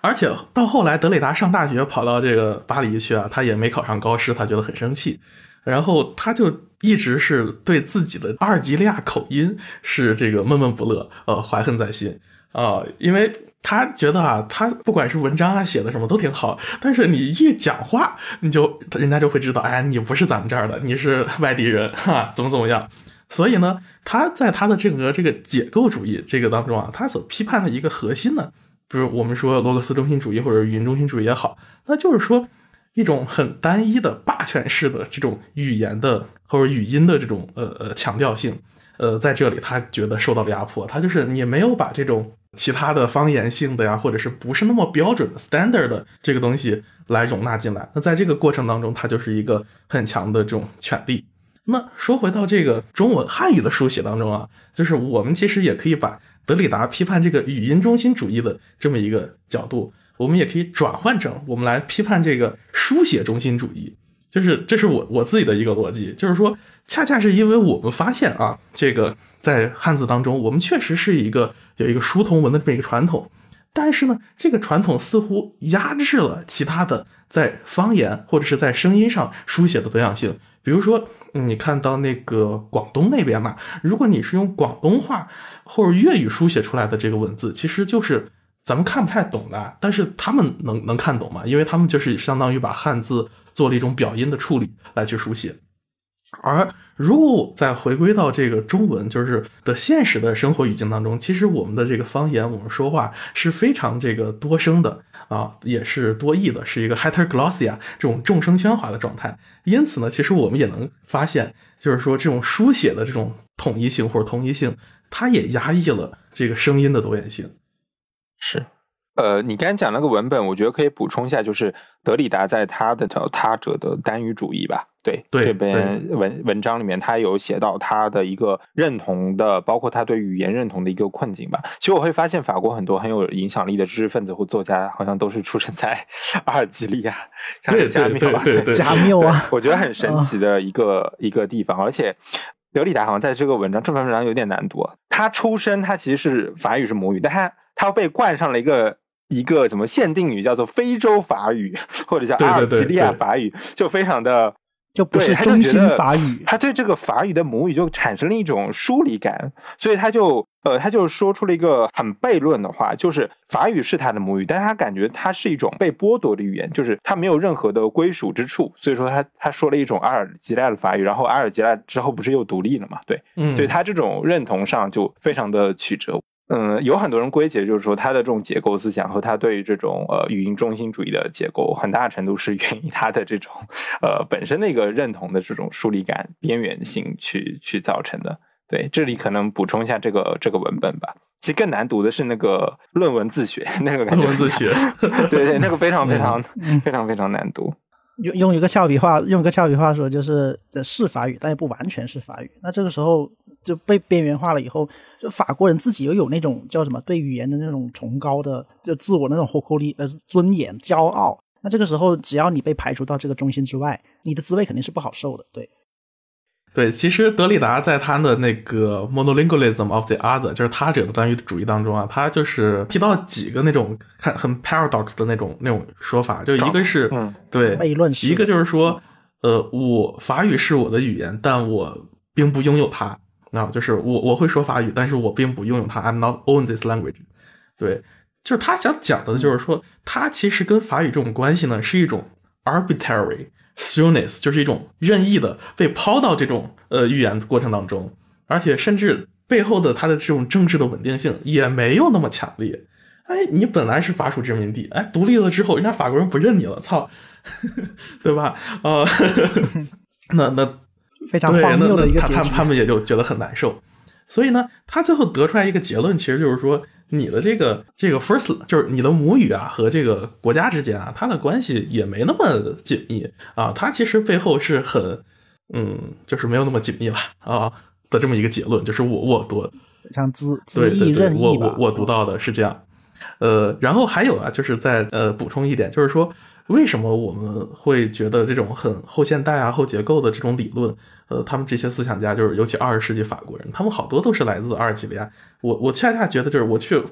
B: 而且到后来，德雷达上大学跑到这个巴黎去啊，他也没考上高师，他觉得很生气。然后他就一直是对自己的阿尔及利亚口音是这个闷闷不乐，呃，怀恨在心啊，因为他觉得啊，他不管是文章啊写的什么都挺好，但是你一讲话，你就人家就会知道，哎，你不是咱们这儿的，你是外地人，哈，怎么怎么样。所以呢，他在他的整个这个解构主义这个当中啊，他所批判的一个核心呢，比如我们说罗格斯中心主义或者语音中心主义也好，那就是说一种很单一的霸权式的这种语言的或者语音的这种呃呃强调性，呃，在这里他觉得受到了压迫，他就是你没有把这种其他的方言性的呀，或者是不是那么标准的 standard 的这个东西来容纳进来，那在这个过程当中，它就是一个很强的这种权利。那说回到这个中文汉语的书写当中啊，就是我们其实也可以把德里达批判这个语音中心主义的这么一个角度，我们也可以转换成我们来批判这个书写中心主义。就是这是我我自己的一个逻辑，就是说，恰恰是因为我们发现啊，这个在汉字当中，我们确实是一个有一个书同文的这么一个传统。但是呢，这个传统似乎压制了其他的在方言或者是在声音上书写的多样性。比如说，你看到那个广东那边嘛，如果你是用广东话或者粤语书写出来的这个文字，其实就是咱们看不太懂的。但是他们能能看懂嘛？因为他们就是相当于把汉字做了一种表音的处理来去书写。而如果再回归到这个中文，就是的现实的生活语境当中，其实我们的这个方言，我们说话是非常这个多声的啊，也是多义的，是一个 heteroglossia 这种众声喧哗的状态。因此呢，其实我们也能发现，就是说这种书写的这种统一性或者同一性，它也压抑了这个声音的多元性。
C: 是，呃，你刚才讲那个文本，我觉得可以补充一下，就是德里达在他的叫他者的单语主义吧。对
B: 对
C: 这边文文章里面，他有写到他的一个认同的，包括他对语言认同的一个困境吧。其实我会发现，法国很多很有影响力的知识分子或作家，好像都是出生在阿尔及利亚，像 加缪啊，
B: 对对对
E: 加缪啊，
C: 我觉得很 神奇的一个、一个地方，而且德里达好像在这个文章这篇文章有点难读啊。他出身他其实是法语是母语，但他他被冠上了一个一个什么限定语，叫做非洲法语 或者叫阿尔及利亚
B: 对
C: 法语，就非常的。
E: 就不是中心法语
C: 他对这个法语的母语就产生了一种疏离感，所以他就呃，他就说出了一个很悖论的话，就是法语是他的母语，但是他感觉它是一种被剥夺的语言，就是他没有任何的归属之处，所以说他他说了一种阿尔及利亚的法语，然后阿尔及利亚之后不是又独立了嘛？对，
B: 嗯，
C: 对他这种认同上就非常的曲折。嗯，有很多人归结，就是说他的这种结构思想和他对于这种呃语音中心主义的结构，很大程度是源于他的这种呃本身的一个认同的这种疏离感、边缘性去去造成的。对，这里可能补充一下这个这个文本吧。其实更难读的是那个论文自学，那个感觉
B: 论文自学，
C: 对对，那个非常 非常
E: 嗯
C: 非常非常难读。
E: 用用一个俏皮话，用一个俏皮话说，就是这是法语，但也不完全是法语。那这个时候就被边缘化了以后，就法国人自己又有那种叫什么对语言的那种崇高的，就自我的那种活力、呃尊严、骄傲。那这个时候，只要你被排除到这个中心之外，你的滋味肯定是不好受的。对，
B: 对，其实德里达在他的那个 monolingualism of the other，就是他者的单语主义当中啊，他就是提到几个那种看很 paradox 的那种那种说法，就一个是、
C: 嗯
B: 对
E: 悖论
B: 一个就是说，呃，我法语是我的语言，但我并不拥有它。那，就是我我会说法语，但是我并不拥有它。I'm not own this language。对，就是他想讲的，就是说，他其实跟法语这种关系呢，是一种 arbitrary stillness，就是一种任意的被抛到这种呃语言的过程当中，而且甚至背后的它的这种政治的稳定性也没有那么强烈。哎，你本来是法属殖民地，哎，独立了之后，人家法国人不认你了，操，对吧？呃，那那
E: 非常荒谬的一个结局
B: 他他们。也就觉得很难受，所以呢，他最后得出来一个结论，其实就是说，你的这个这个 first 就是你的母语啊和这个国家之间啊，它的关系也没那么紧密啊，它其实背后是很嗯，就是没有那么紧密了啊的这么一个结论，就是我我读
E: 非常恣恣意任意吧
B: 我我读到的是这样。呃，然后还有啊，就是再呃补充一点，就是说为什么我们会觉得这种很后现代啊、后结构的这种理论，呃，他们这些思想家，就是尤其二十世纪法国人，他们好多都是来自阿尔及利亚。我我恰恰觉得，就是我去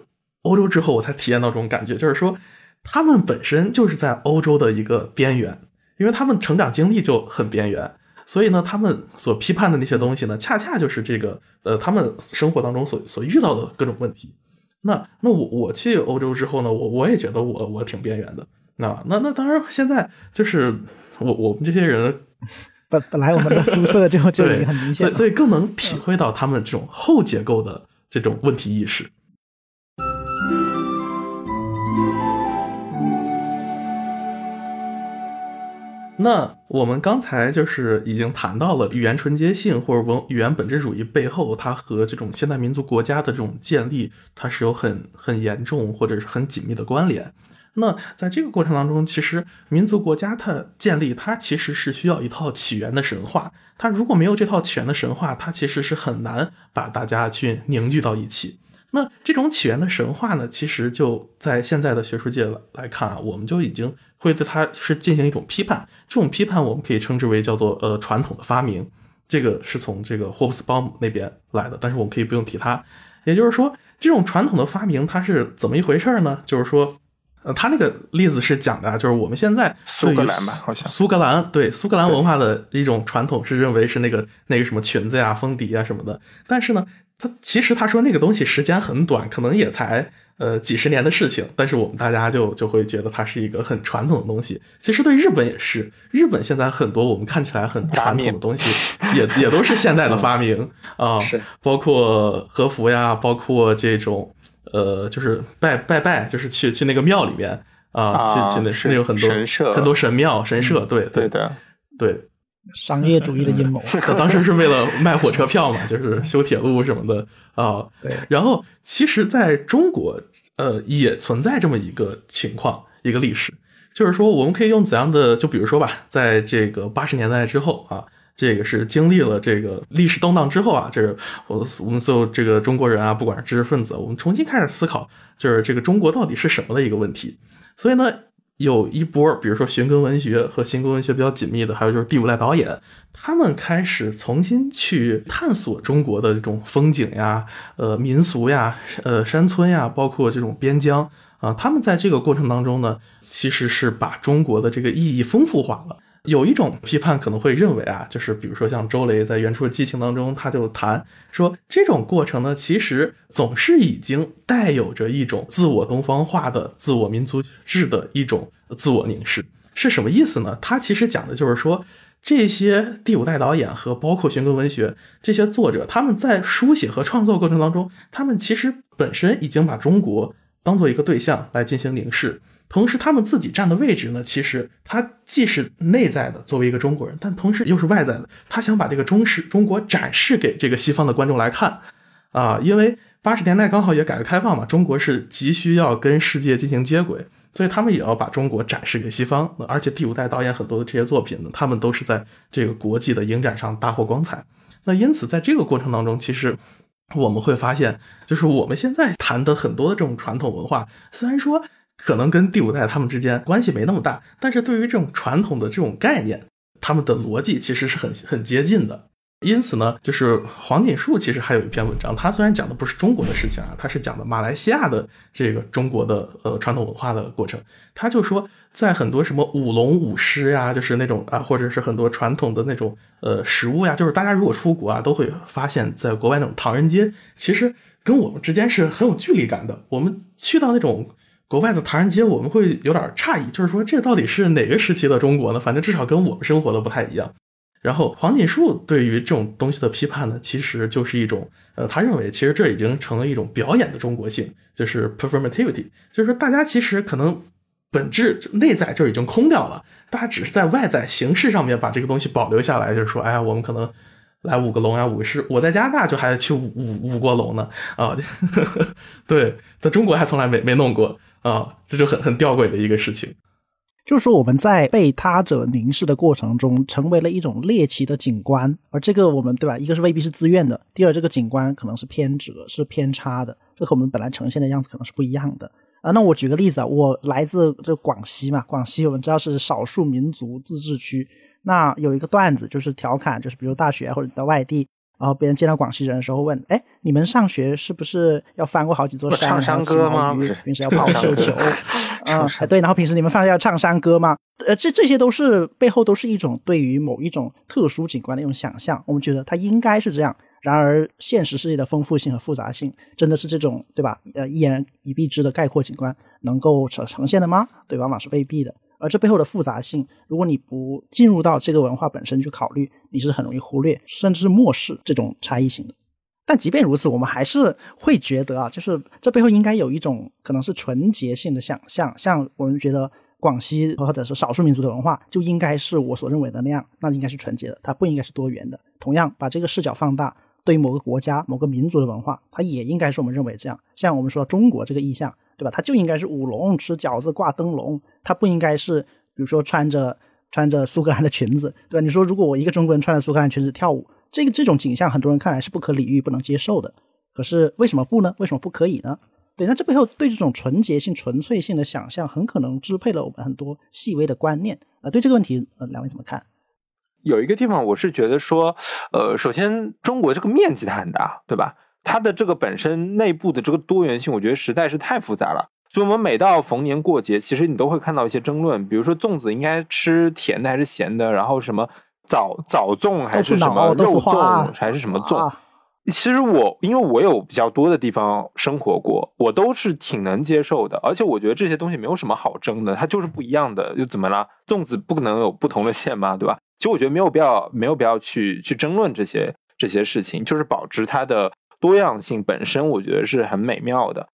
B: 欧洲之后，我才体验到这种感觉，就是说他们本身就是在欧洲的一个边缘，因为他们成长经历就很边缘。所以呢，他们所批判的那些东西呢，恰恰就是这个呃，他们生活当中所所遇到的各种问题。那那我我去欧洲之后呢，我我也觉得我我挺边缘的。那那那当然，现在就是我我们这些人，
E: 本本来我们的肤色就 就已经很明显了。
B: 所以所以更能体会到他们这种后结构的这种问题意识。那我们刚才就是已经谈到了语言纯洁性或者文语言本质主义背后，它和这种现代民族国家的这种建立，它是有很很严重或者是很紧密的关联。那在这个过程当中，其实民族国家它建立，它其实是需要一套起源的神话。它如果没有这套起源的神话，它其实是很难把大家去凝聚到一起。那这种起源的神话呢，其实就在现在的学术界来看啊，我们就已经会对它是进行一种批判。这种批判我们可以称之为叫做呃传统的发明，这个是从这个霍布斯鲍姆那边来的，但是我们可以不用提它。也就是说，这种传统的发明它是怎么一回事呢？就是说。呃，他那个例子是讲的啊，就是我们现在
C: 苏格兰吧好像。
B: 苏格兰对苏格兰文化的一种传统是认为是那个那个什么裙子呀、风笛啊什么的，但是呢，他其实他说那个东西时间很短，可能也才呃几十年的事情，但是我们大家就就会觉得它是一个很传统的东西。其实对日本也是，日本现在很多我们看起来很传统的东西，也也都是现代的发明 啊、
C: 是。
B: 包括和服呀，包括这种呃，就是拜拜拜，就是去去那个庙里面啊，
C: 啊
B: 去去那
C: 是
B: 那有很多
C: 神社
B: 很多神庙神社，对
C: 对的，
B: 对。
E: 商业主义的阴谋。
B: 他当时是为了卖火车票嘛，就是修铁路什么的啊。
E: 对，
B: 然后其实在中国，呃，也存在这么一个情况，一个历史，就是说我们可以用怎样的，就比如说吧，在这个八十年代之后啊，这个是经历了这个历史动荡之后啊，这个我我们所有这个中国人啊，不管是知识分子，我们重新开始思考，就是这个中国到底是什么的一个问题。所以呢。有一波，比如说寻根文学和新根文学比较紧密的，还有就是第五代导演，他们开始重新去探索中国的这种风景呀、呃民俗呀、呃山村呀，包括这种边疆啊。他们在这个过程当中呢，其实是把中国的这个意义丰富化了。有一种批判可能会认为啊，就是比如说像周雷在《原初的激情》当中，他就谈说，这种过程呢，其实总是已经带有着一种自我东方化的、自我民族志的一种自我凝视，是什么意思呢？他其实讲的就是说，这些第五代导演和包括寻根文学这些作者，他们在书写和创作过程当中，他们其实本身已经把中国当做一个对象来进行凝视。同时，他们自己站的位置呢，其实他既是内在的，作为一个中国人，但同时又是外在的。他想把这个中式中国展示给这个西方的观众来看，啊，因为八十年代刚好也改革开放嘛，中国是急需要跟世界进行接轨，所以他们也要把中国展示给西方。而且第五代导演很多的这些作品呢，他们都是在这个国际的影展上大获光彩。那因此，在这个过程当中，其实我们会发现，就是我们现在谈的很多的这种传统文化，虽然说。可能跟第五代他们之间关系没那么大，但是对于这种传统的这种概念，他们的逻辑其实是很很接近的。因此呢，就是黄锦树其实还有一篇文章，他虽然讲的不是中国的事情啊，他是讲的马来西亚的这个中国的呃传统文化的过程。他就说，在很多什么舞龙舞狮呀，就是那种啊，或者是很多传统的那种呃食物呀，就是大家如果出国啊，都会发现，在国外那种唐人街，其实跟我们之间是很有距离感的。我们去到那种。国外的唐人街，我们会有点诧异，就是说这到底是哪个时期的中国呢？反正至少跟我们生活的不太一样。然后黄锦树对于这种东西的批判呢，其实就是一种，呃，他认为其实这已经成了一种表演的中国性，就是 performativity，就是说大家其实可能本质内在就已经空掉了，大家只是在外在形式上面把这个东西保留下来，就是说，哎呀，我们可能来舞个龙呀，舞个狮。我在加拿大就还去舞舞过龙呢，啊，对，在中国还从来没没弄过。啊，这就很很吊诡的一个事情，
E: 就是说我们在被他者凝视的过程中，成为了一种猎奇的景观，而这个我们对吧？一个是未必是自愿的，第二这个景观可能是偏折、是偏差的，这和我们本来呈现的样子可能是不一样的啊。那我举个例子啊，我来自这广西嘛，广西我们知道是少数民族自治区，那有一个段子就是调侃，就是比如大学或者到外地。然后别人见到广西人的时候问：“哎，你们上学是不是要翻过好几座山？
C: 唱山歌吗？
E: 平时要跑绣球啊？对，然后平时你们放要唱山歌吗？呃，这这些都是背后都是一种对于某一种特殊景观的一种想象。我们觉得它应该是这样。然而现实世界的丰富性和复杂性，真的是这种对吧？呃，一言以蔽之的概括景观能够呈呈现的吗？对，往往是未必的。”而这背后的复杂性，如果你不进入到这个文化本身去考虑，你是很容易忽略甚至是漠视这种差异性的。但即便如此，我们还是会觉得啊，就是这背后应该有一种可能是纯洁性的想象，像我们觉得广西或者是少数民族的文化就应该是我所认为的那样，那应该是纯洁的，它不应该是多元的。同样，把这个视角放大，对于某个国家、某个民族的文化，它也应该是我们认为这样。像我们说中国这个意象。对吧？它就应该是舞龙、吃饺子、挂灯笼，它不应该是，比如说穿着穿着苏格兰的裙子，对吧？你说如果我一个中国人穿着苏格兰裙子跳舞，这个这种景象，很多人看来是不可理喻、不能接受的。可是为什么不呢？为什么不可以呢？对，那这背后对这种纯洁性、纯粹性的想象，很可能支配了我们很多细微的观念啊。对这个问题，呃，两位怎么看？
C: 有一个地方，我是觉得说，呃，首先中国这个面积它很大，对吧？它的这个本身内部的这个多元性，我觉得实在是太复杂了。所以，我们每到逢年过节，其实你都会看到一些争论，比如说粽子应该吃甜的还是咸的，然后什么枣枣粽还是什么肉粽还是什么粽。其实我因为我有比较多的地方生活过，我都是挺能接受的。而且我觉得这些东西没有什么好争的，它就是不一样的，又怎么了？粽子不可能有不同的馅嘛？对吧？其实我觉得没有必要，没有必要去去争论这些这些事情，就是保持它的。多样性本身，我觉得是很美妙的。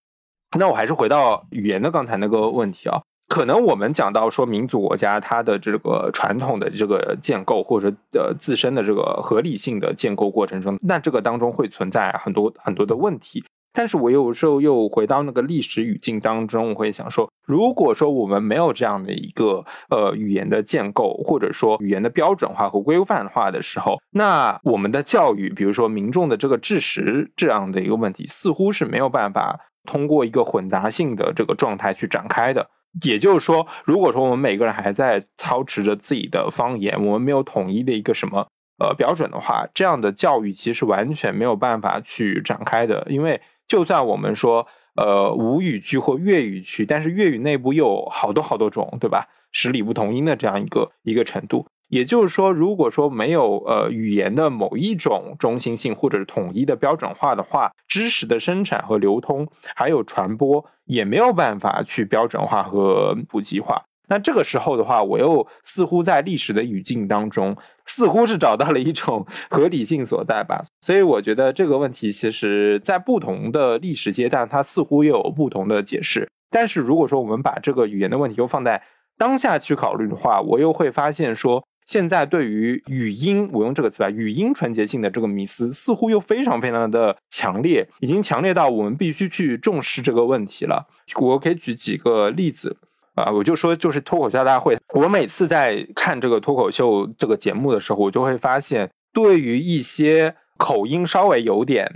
C: 那我还是回到语言的刚才那个问题啊，可能我们讲到说民族国家它的这个传统的这个建构，或者呃自身的这个合理性的建构过程中，那这个当中会存在很多很多的问题。但是我有时候又回到那个历史语境当中，我会想说，如果说我们没有这样的一个呃语言的建构，或者说语言的标准化和规范化的时候，那我们的教育，比如说民众的这个知识这样的一个问题，似乎是没有办法通过一个混杂性的这个状态去展开的。也就是说，如果说我们每个人还在操持着自己的方言，我们没有统一的一个什么呃标准的话，这样的教育其实完全没有办法去展开的，因为。就算我们说，呃，吴语区或粤语区，但是粤语内部又有好多好多种，对吧？十里不同音的这样一个一个程度。也就是说，如果说没有呃语言的某一种中心性或者是统一的标准化的话，知识的生产和流通还有传播也没有办法去标准化和普及化。那这个时候的话，我又似乎在历史的语境当中，似乎是找到了一种合理性所在吧。所以我觉得这个问题，其实在不同的历史阶段，它似乎又有不同的解释。但是如果说我们把这个语言的问题又放在当下去考虑的话，我又会发现说，现在对于语音，我用这个词吧，语音纯洁性的这个迷思，似乎又非常非常的强烈，已经强烈到我们必须去重视这个问题了。我可以举几个例子。啊，我就说，就是脱口秀大会。我每次在看这个脱口秀这个节目的时候，我就会发现，对于一些口音稍微有点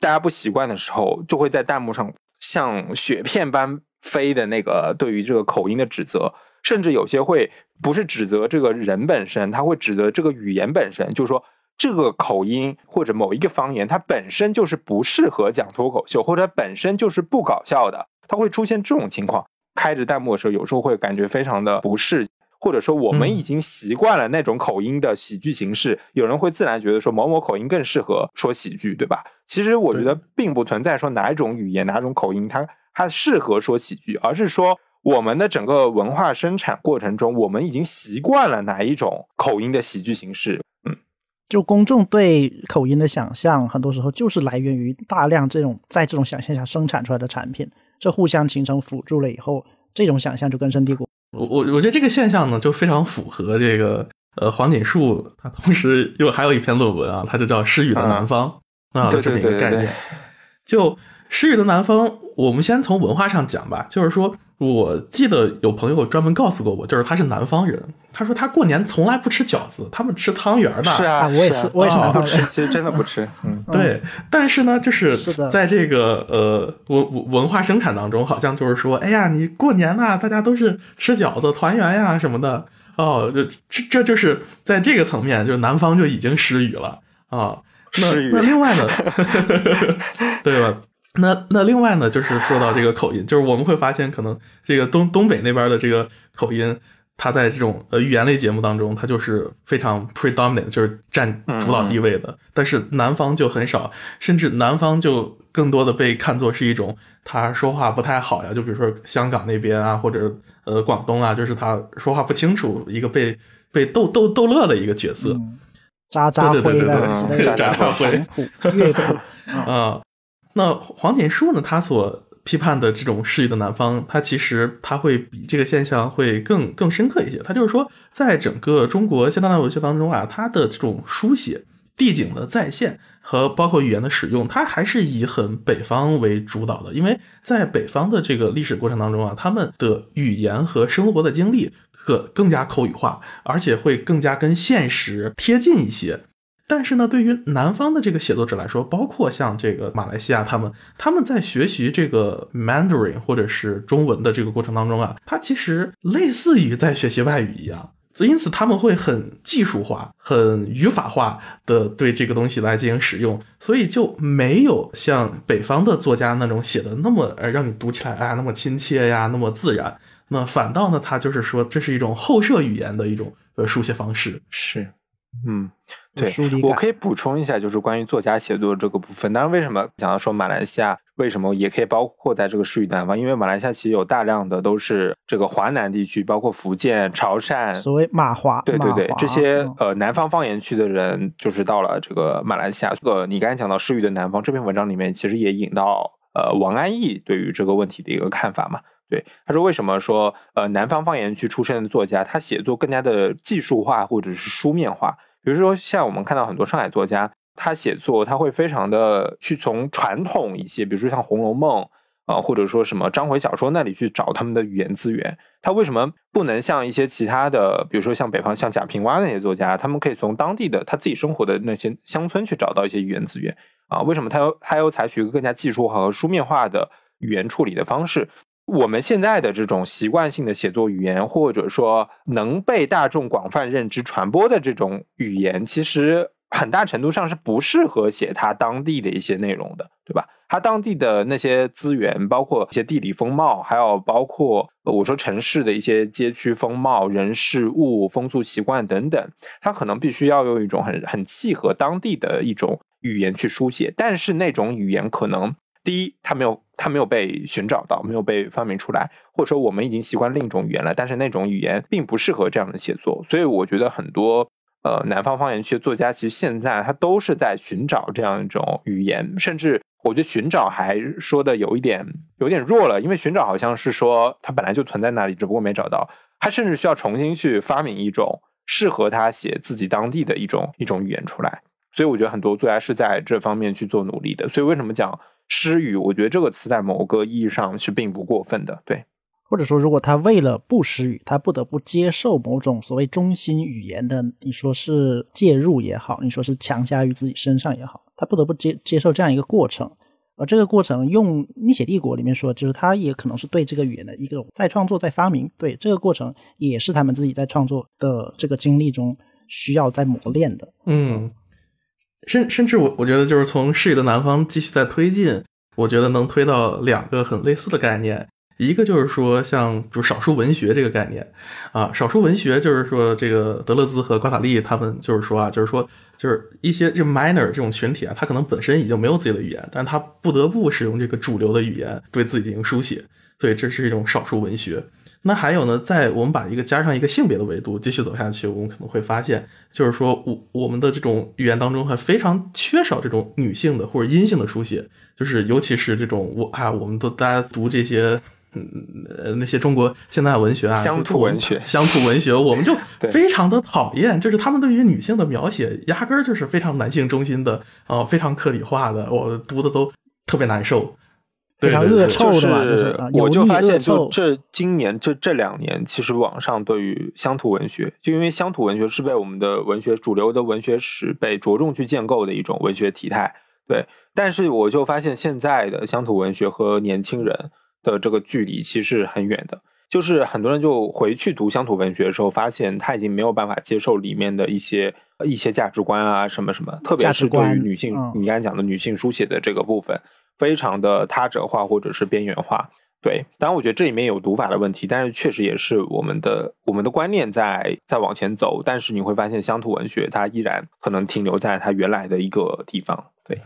C: 大家不习惯的时候，就会在弹幕上像雪片般飞的那个对于这个口音的指责，甚至有些会不是指责这个人本身，他会指责这个语言本身，就是说这个口音或者某一个方言，它本身就是不适合讲脱口秀，或者本身就是不搞笑的，它会出现这种情况。开着弹幕的时候，有时候会感觉非常的不适，或者说我们已经习惯了那种口音的喜剧形式，有人会自然觉得说某某口音更适合说喜剧，对吧？其实我觉得并不存在说哪一种语言、哪种口音它它适合说喜剧，而是说我们的整个文化生产过程中，我们已经习惯了哪一种口音的喜剧形式。嗯，
E: 就公众对口音的想象，很多时候就是来源于大量这种在这种想象下生产出来的产品。这互相形成辅助了以后，这种想象就根深蒂固。
B: 我我我觉得这个现象呢，就非常符合这个呃黄锦树，他同时又还有一篇论文啊，他就叫《诗雨的南方》啊这么一个概念。就《诗雨的南方》，我们先从文化上讲吧，就是说。我记得有朋友专门告诉过我，就是他是南方人，他说他过年从来不吃饺子，他们吃汤圆的。
C: 是
E: 啊，我也是，我也是
C: 不吃，其实真的不吃。嗯，
B: 对。但是呢，就是在这个呃文文化生产当中，好像就是说，哎呀，你过年呐，大家都是吃饺子、团圆呀什么的。哦，这这这就是在这个层面，就是南方就已经失语了啊。那那另外呢？对吧？那那另外呢，就是说到这个口音，就是我们会发现，可能这个东东北那边的这个口音，它在这种呃语言类节目当中，它就是非常 predominant，就是占主导地位的。但是南方就很少，甚至南方就更多的被看作是一种他说话不太好呀，就比如说香港那边啊，或者呃广东啊，就是他说话不清楚，一个被被逗逗逗乐的一个角色，
E: 渣渣灰
B: 的，渣渣灰，啊。那黄锦树呢？他所批判的这种失语的南方，他其实他会比这个现象会更更深刻一些。他就是说，在整个中国现代文学当中啊，他的这种书写、地景的再现和包括语言的使用，它还是以很北方为主导的。因为在北方的这个历史过程当中啊，他们的语言和生活的经历可更加口语化，而且会更加跟现实贴近一些。但是呢，对于南方的这个写作者来说，包括像这个马来西亚，他们他们在学习这个 Mandarin 或者是中文的这个过程当中啊，它其实类似于在学习外语一样，因此他们会很技术化、很语法化的对这个东西来进行使用，所以就没有像北方的作家那种写的那么呃让你读起来啊那么亲切呀，那么自然。那反倒呢，他就是说这是一种后设语言的一种呃书写方式，
C: 是，嗯。对，我可以补充一下，就是关于作家写作这个部分。当然，为什么讲到说马来西亚为什么也可以包括在这个诗语南方？因为马来西亚其实有大量的都是这个华南地区，包括福建、潮汕，
E: 所谓马华，
C: 对对对，这些呃南方方言区的人，就是到了这个马来西亚。这个你刚才讲到诗语的南方这篇文章里面，其实也引到呃王安忆对于这个问题的一个看法嘛。对，他说为什么说呃南方方言区出身的作家，他写作更加的技术化或者是书面化？比如说，像我们看到很多上海作家，他写作他会非常的去从传统一些，比如说像《红楼梦》啊、或者说什么章回小说那里去找他们的语言资源。他为什么不能像一些其他的，比如说像北方像贾平凹那些作家，他们可以从当地的他自己生活的那些乡村去找到一些语言资源啊？为什么他要他要采取一个更加技术化和书面化的语言处理的方式？我们现在的这种习惯性的写作语言，或者说能被大众广泛认知传播的这种语言，其实很大程度上是不适合写它当地的一些内容的，对吧？它当地的那些资源，包括一些地理风貌，还有包括我说城市的一些街区风貌、人事物、风俗习惯等等，它可能必须要用一种很很契合当地的一种语言去书写，但是那种语言可能。第一，它没有它没有被寻找到，没有被发明出来，或者说我们已经习惯另一种语言了，但是那种语言并不适合这样的写作，所以我觉得很多呃南方方言区的作家，其实现在他都是在寻找这样一种语言，甚至我觉得寻找还说的有一点有点弱了，因为寻找好像是说它本来就存在那里，只不过没找到，他甚至需要重新去发明一种适合他写自己当地的一种一种语言出来，所以我觉得很多作家是在这方面去做努力的，所以为什么讲？失语，我觉得这个词在某个意义上是并不过分的，对。
E: 或者说，如果他为了不失语，他不得不接受某种所谓中心语言的，你说是介入也好，你说是强加于自己身上也好，他不得不接接受这样一个过程。而这个过程，用《逆写帝国》里面说，就是他也可能是对这个语言的一种再创作、再发明。对这个过程，也是他们自己在创作的这个经历中需要在磨练的。
B: 嗯。甚甚至我我觉得就是从视野的南方继续在推进，我觉得能推到两个很类似的概念，一个就是说像比如少数文学这个概念啊，少数文学就是说这个德勒兹和瓜塔利他们就是说啊，就是说就是一些这 minor 这种群体啊，他可能本身已经没有自己的语言，但是他不得不使用这个主流的语言对自己进行书写，所以这是一种少数文学。那还有呢，在我们把一个加上一个性别的维度继续走下去，我们可能会发现，就是说我我们的这种语言当中还非常缺少这种女性的或者阴性的书写，就是尤其是这种我啊，我们都大家读这些嗯呃那些中国现代文学啊，
C: 乡土文学，
B: 乡土文学，我们就 非常的讨厌，就是他们对于女性的描写压根儿就是非常男性中心的啊，非常客体化的，我读的都特别难受。
E: 非常恶臭的嘛，
C: 就
E: 是
C: 我就发现，就这今年这这两年，其实网上对于乡土文学，就因为乡土文学是被我们的文学主流的文学史被着重去建构的一种文学体态，对。但是我就发现，现在的乡土文学和年轻人的这个距离其实很远的，就是很多人就回去读乡土文学的时候，发现他已经没有办法接受里面的一些一些价值观啊，什么什么，特别是对于女性，你刚才讲的女性书写的这个部分。非常的他者化或者是边缘化，对，当然我觉得这里面有读法的问题，但是确实也是我们的我们的观念在在往前走，但是你会发现乡土文学它依然可能停留在它原来的一个地方。对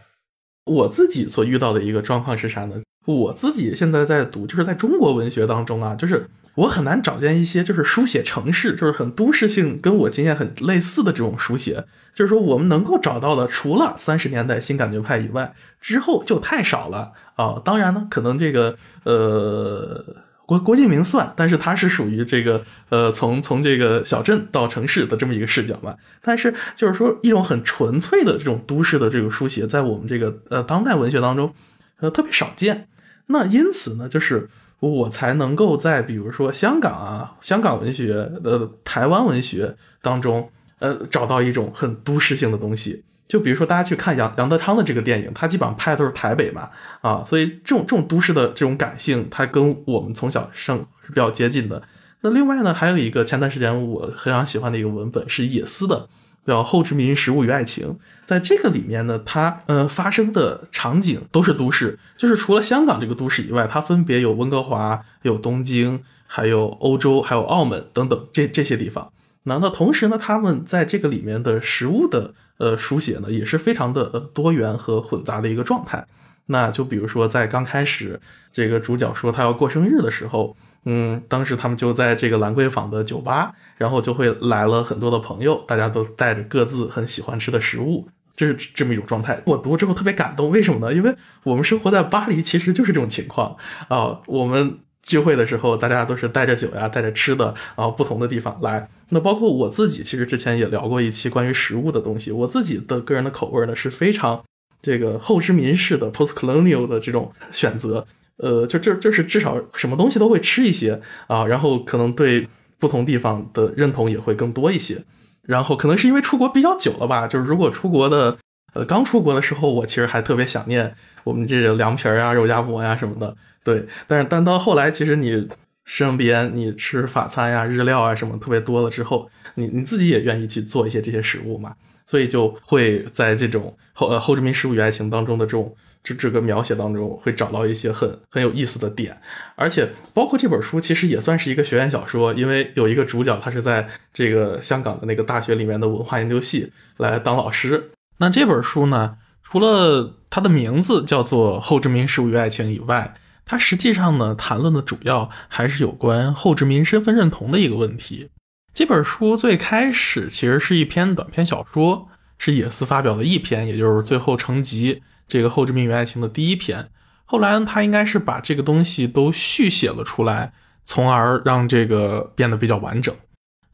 B: 我自己所遇到的一个状况是啥呢？我自己现在在读，就是在中国文学当中啊，就是我很难找见一些就是书写城市，就是很都市性，跟我经验很类似的这种书写。就是说，我们能够找到的，除了三十年代新感觉派以外，之后就太少了啊。当然呢，可能这个呃，郭郭敬明算，但是他是属于这个呃，从从这个小镇到城市的这么一个视角嘛。但是就是说，一种很纯粹的这种都市的这个书写，在我们这个呃当代文学当中，呃特别少见。那因此呢，就是我才能够在比如说香港啊、香港文学的台湾文学当中，呃，找到一种很都市性的东西。就比如说大家去看杨杨德昌的这个电影，他基本上拍的都是台北嘛，啊，所以这种这种都市的这种感性，它跟我们从小生是比较接近的。那另外呢，还有一个前段时间我非常喜欢的一个文本是野思的。叫后殖民食物与爱情，在这个里面呢，它呃发生的场景都是都市，就是除了香港这个都市以外，它分别有温哥华、有东京、还有欧洲、还有澳门等等这这些地方。那那同时呢，他们在这个里面的食物的呃书写呢，也是非常的多元和混杂的一个状态。那就比如说在刚开始，这个主角说他要过生日的时候。嗯，当时他们就在这个兰桂坊的酒吧，然后就会来了很多的朋友，大家都带着各自很喜欢吃的食物，这是这么一种状态。我读之后特别感动，为什么呢？因为我们生活在巴黎，其实就是这种情况啊。我们聚会的时候，大家都是带着酒呀，带着吃的，然后不同的地方来。那包括我自己，其实之前也聊过一期关于食物的东西。我自己的个人的口味呢是非常这个后殖民式的 post-colonial 的这种选择。呃，就就就是至少什么东西都会吃一些啊，然后可能对不同地方的认同也会更多一些。然后可能是因为出国比较久了吧，就是如果出国的。呃，刚出国的时候，我其实还特别想念我们这个凉皮儿啊、肉夹馍呀什么的。对，但是但到后来，其实你身边你吃法餐呀、日料啊什么特别多了之后，你你自己也愿意去做一些这些食物嘛，所以就会在这种后呃后殖民食物与爱情当中的这种这这个描写当中，会找到一些很很有意思的点。而且包括这本书其实也算是一个学院小说，因为有一个主角他是在这个香港的那个大学里面的文化研究系来当老师。那这本书呢，除了它的名字叫做《后殖民食物与爱情》以外，它实际上呢谈论的主要还是有关后殖民身份认同的一个问题。这本书最开始其实是一篇短篇小说，是野斯发表的一篇，也就是最后成集这个《后殖民与爱情》的第一篇。后来呢，他应该是把这个东西都续写了出来，从而让这个变得比较完整。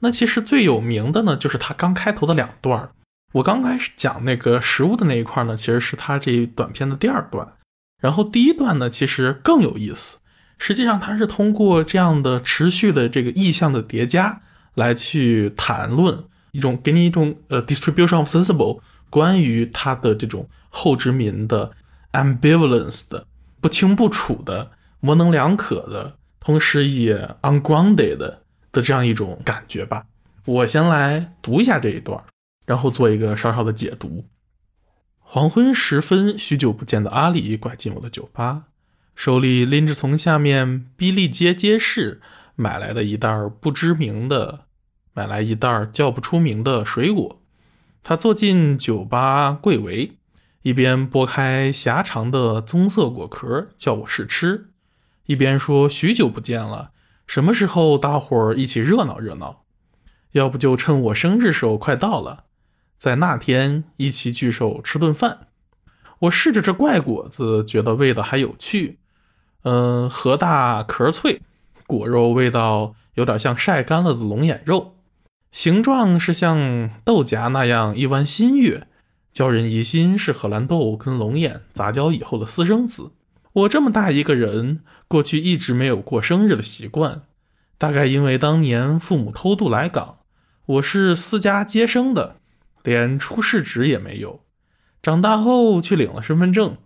B: 那其实最有名的呢，就是他刚开头的两段我刚开始讲那个食物的那一块呢，其实是他这一短片的第二段，然后第一段呢，其实更有意思。实际上，它是通过这样的持续的这个意象的叠加来去谈论一种给你一种呃 distribution of sensible 关于他的这种后殖民的 ambivalence 的不清不楚的模棱两可的，同时也 ungrounded 的这样一种感觉吧。我先来读一下这一段。然后做一个稍稍的解读。黄昏时分，许久不见的阿里拐进我的酒吧，手里拎着从下面逼利街街市买来的一袋不知名的，买来一袋叫不出名的水果。他坐进酒吧柜围，一边剥开狭长的棕色果壳叫我试吃，一边说：“许久不见了，什么时候大伙儿一起热闹热闹？要不就趁我生日时候快到了。”在那天一起聚首吃顿饭，我试着这怪果子，觉得味道还有趣。嗯，核大壳脆，果肉味道有点像晒干了的龙眼肉，形状是像豆荚那样一弯新月，叫人疑心是荷兰豆跟龙眼杂交以后的私生子。我这么大一个人，过去一直没有过生日的习惯，大概因为当年父母偷渡来港，我是私家接生的。连出世纸也没有，长大后去领了身份证，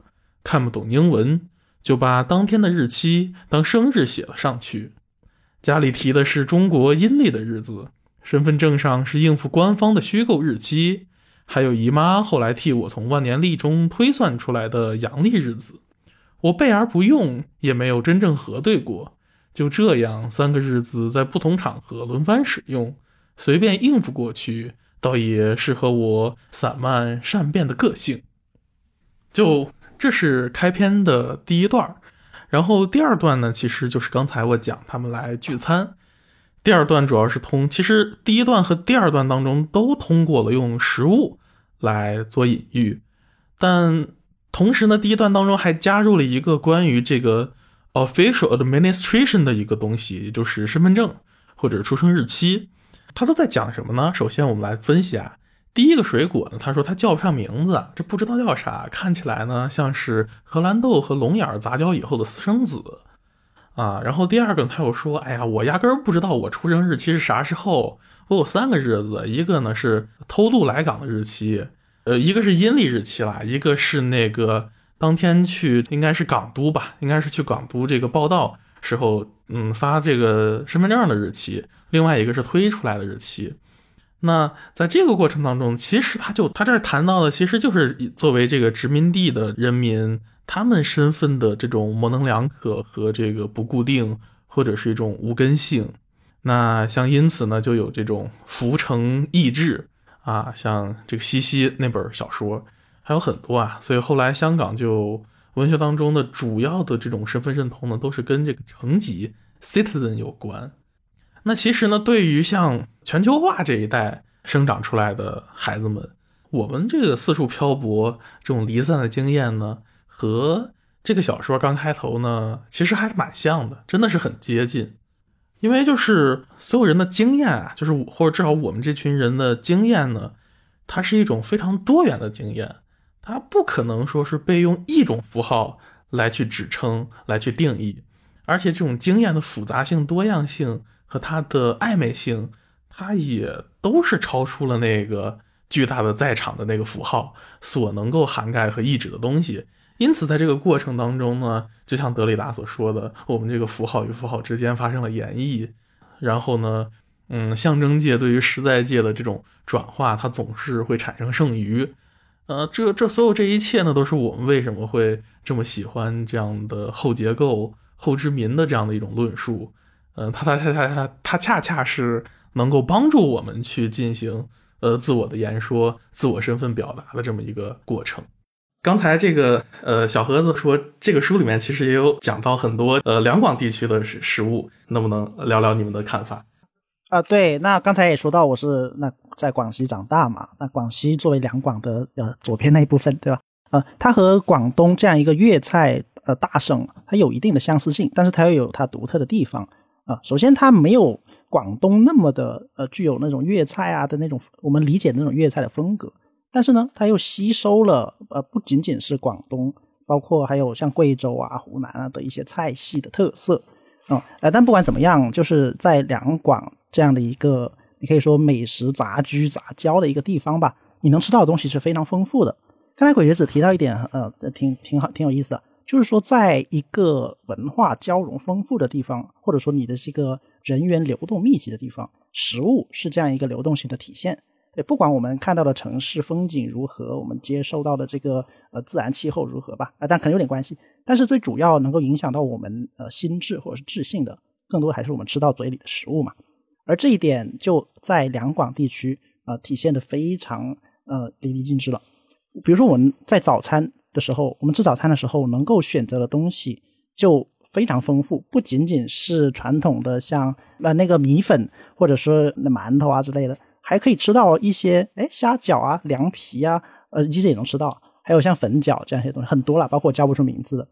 B: 看不懂英文，就把当天的日期当生日写了上去。家里提的是中国阴历的日子，身份证上是应付官方的虚构日期，还有姨妈后来替我从万年历中推算出来的阳历日子，我备而不用，也没有真正核对过。就这样，三个日子在不同场合轮番使用，随便应付过去。倒也适合我散漫善变的个性。就这是开篇的第一段，然后第二段呢，其实就是刚才我讲他们来聚餐。第二段主要是通，其实第一段和第二段当中都通过了用食物来做隐喻，但同时呢，第一段当中还加入了一个关于这个 official administration 的一个东西，就是身份证或者出生日期。他都在讲什么呢？首先，我们来分析啊。第一个水果呢，他说他叫不上名字，这不知道叫啥，看起来呢像是荷兰豆和龙眼杂交以后的私生子啊。然后第二个，他又说，哎呀，我压根儿不知道我出生日期是啥时候。我有三个日子，一个呢是偷渡来港的日期，呃，一个是阴历日期啦，一个是那个当天去，应该是港督吧，应该是去港督这个报道。时候，嗯，发这个身份证的日期，另外一个是推出来的日期。那在这个过程当中，其实他就他这儿谈到的，其实就是作为这个殖民地的人民，他们身份的这种模棱两可和这个不固定，或者是一种无根性。那像因此呢，就有这种浮城意志啊，像这个西西那本小说还有很多啊。所以后来香港就。文学当中的主要的这种身份认同呢，都是跟这个层级 citizen 有关。那其实呢，对于像全球化这一代生长出来的孩子们，我们这个四处漂泊、这种离散的经验呢，和这个小说刚开头呢，其实还蛮像的，真的是很接近。因为就是所有人的经验啊，就是或者至少我们这群人的经验呢，它是一种非常多元的经验，它不可能说是被用一种符号来去指称、来去定义，而且这种经验的复杂性、多样性和它的暧昧性，它也都是超出了那个巨大的在场的那个符号所能够涵盖和意指的东西。因此，在这个过程当中呢，就像德里达所说的，我们这个符号与符号之间发生了演绎，然后呢，嗯，象征界对于实在界的这种转化，它总是会产生剩余。呃，这这所有这一切呢，都是我们为什么会这么喜欢这样的后结构、后殖民的这样的一种论述。嗯，它它恰恰它它恰恰是能够帮助我们去进行呃自我的言说、自我身份表达的这么一个过程。刚才这个呃小盒子说，这个书里面其实也有讲到很多呃两广地区的食食物，能不能聊聊你们的看法？
E: 啊，对，那刚才也说到我是那在广西长大嘛，那广西作为两广的呃左边那一部分，对吧？呃，它和广东这样一个粤菜呃大省，它有一定的相似性，但是它又有它独特的地方啊。首先，它没有广东那么的呃具有那种粤菜啊的那种我们理解的那种粤菜的风格。但是呢，它又吸收了呃，不仅仅是广东，包括还有像贵州啊、湖南啊的一些菜系的特色，嗯，呃，但不管怎么样，就是在两广这样的一个，你可以说美食杂居杂交的一个地方吧，你能吃到的东西是非常丰富的。刚才鬼学子提到一点，呃，挺挺好，挺有意思的，就是说，在一个文化交融丰富的地方，或者说你的这个人员流动密集的地方，食物是这样一个流动性的体现。对，不管我们看到的城市风景如何，我们接受到的这个呃自然气候如何吧，啊，但可能有点关系。但是最主要能够影响到我们呃心智或者是智性的，更多还是我们吃到嘴里的食物嘛。而这一点就在两广地区啊体现的非常呃淋漓尽致了。比如说我们在早餐的时候，我们吃早餐的时候能够选择的东西就非常丰富，不仅仅是传统的像呃那个米粉或者说那馒头啊之类的。还可以吃到一些哎虾饺啊、凉皮啊，呃，其实也能吃到。还有像粉饺这样一些东西，很多了，包括我叫不出名字的。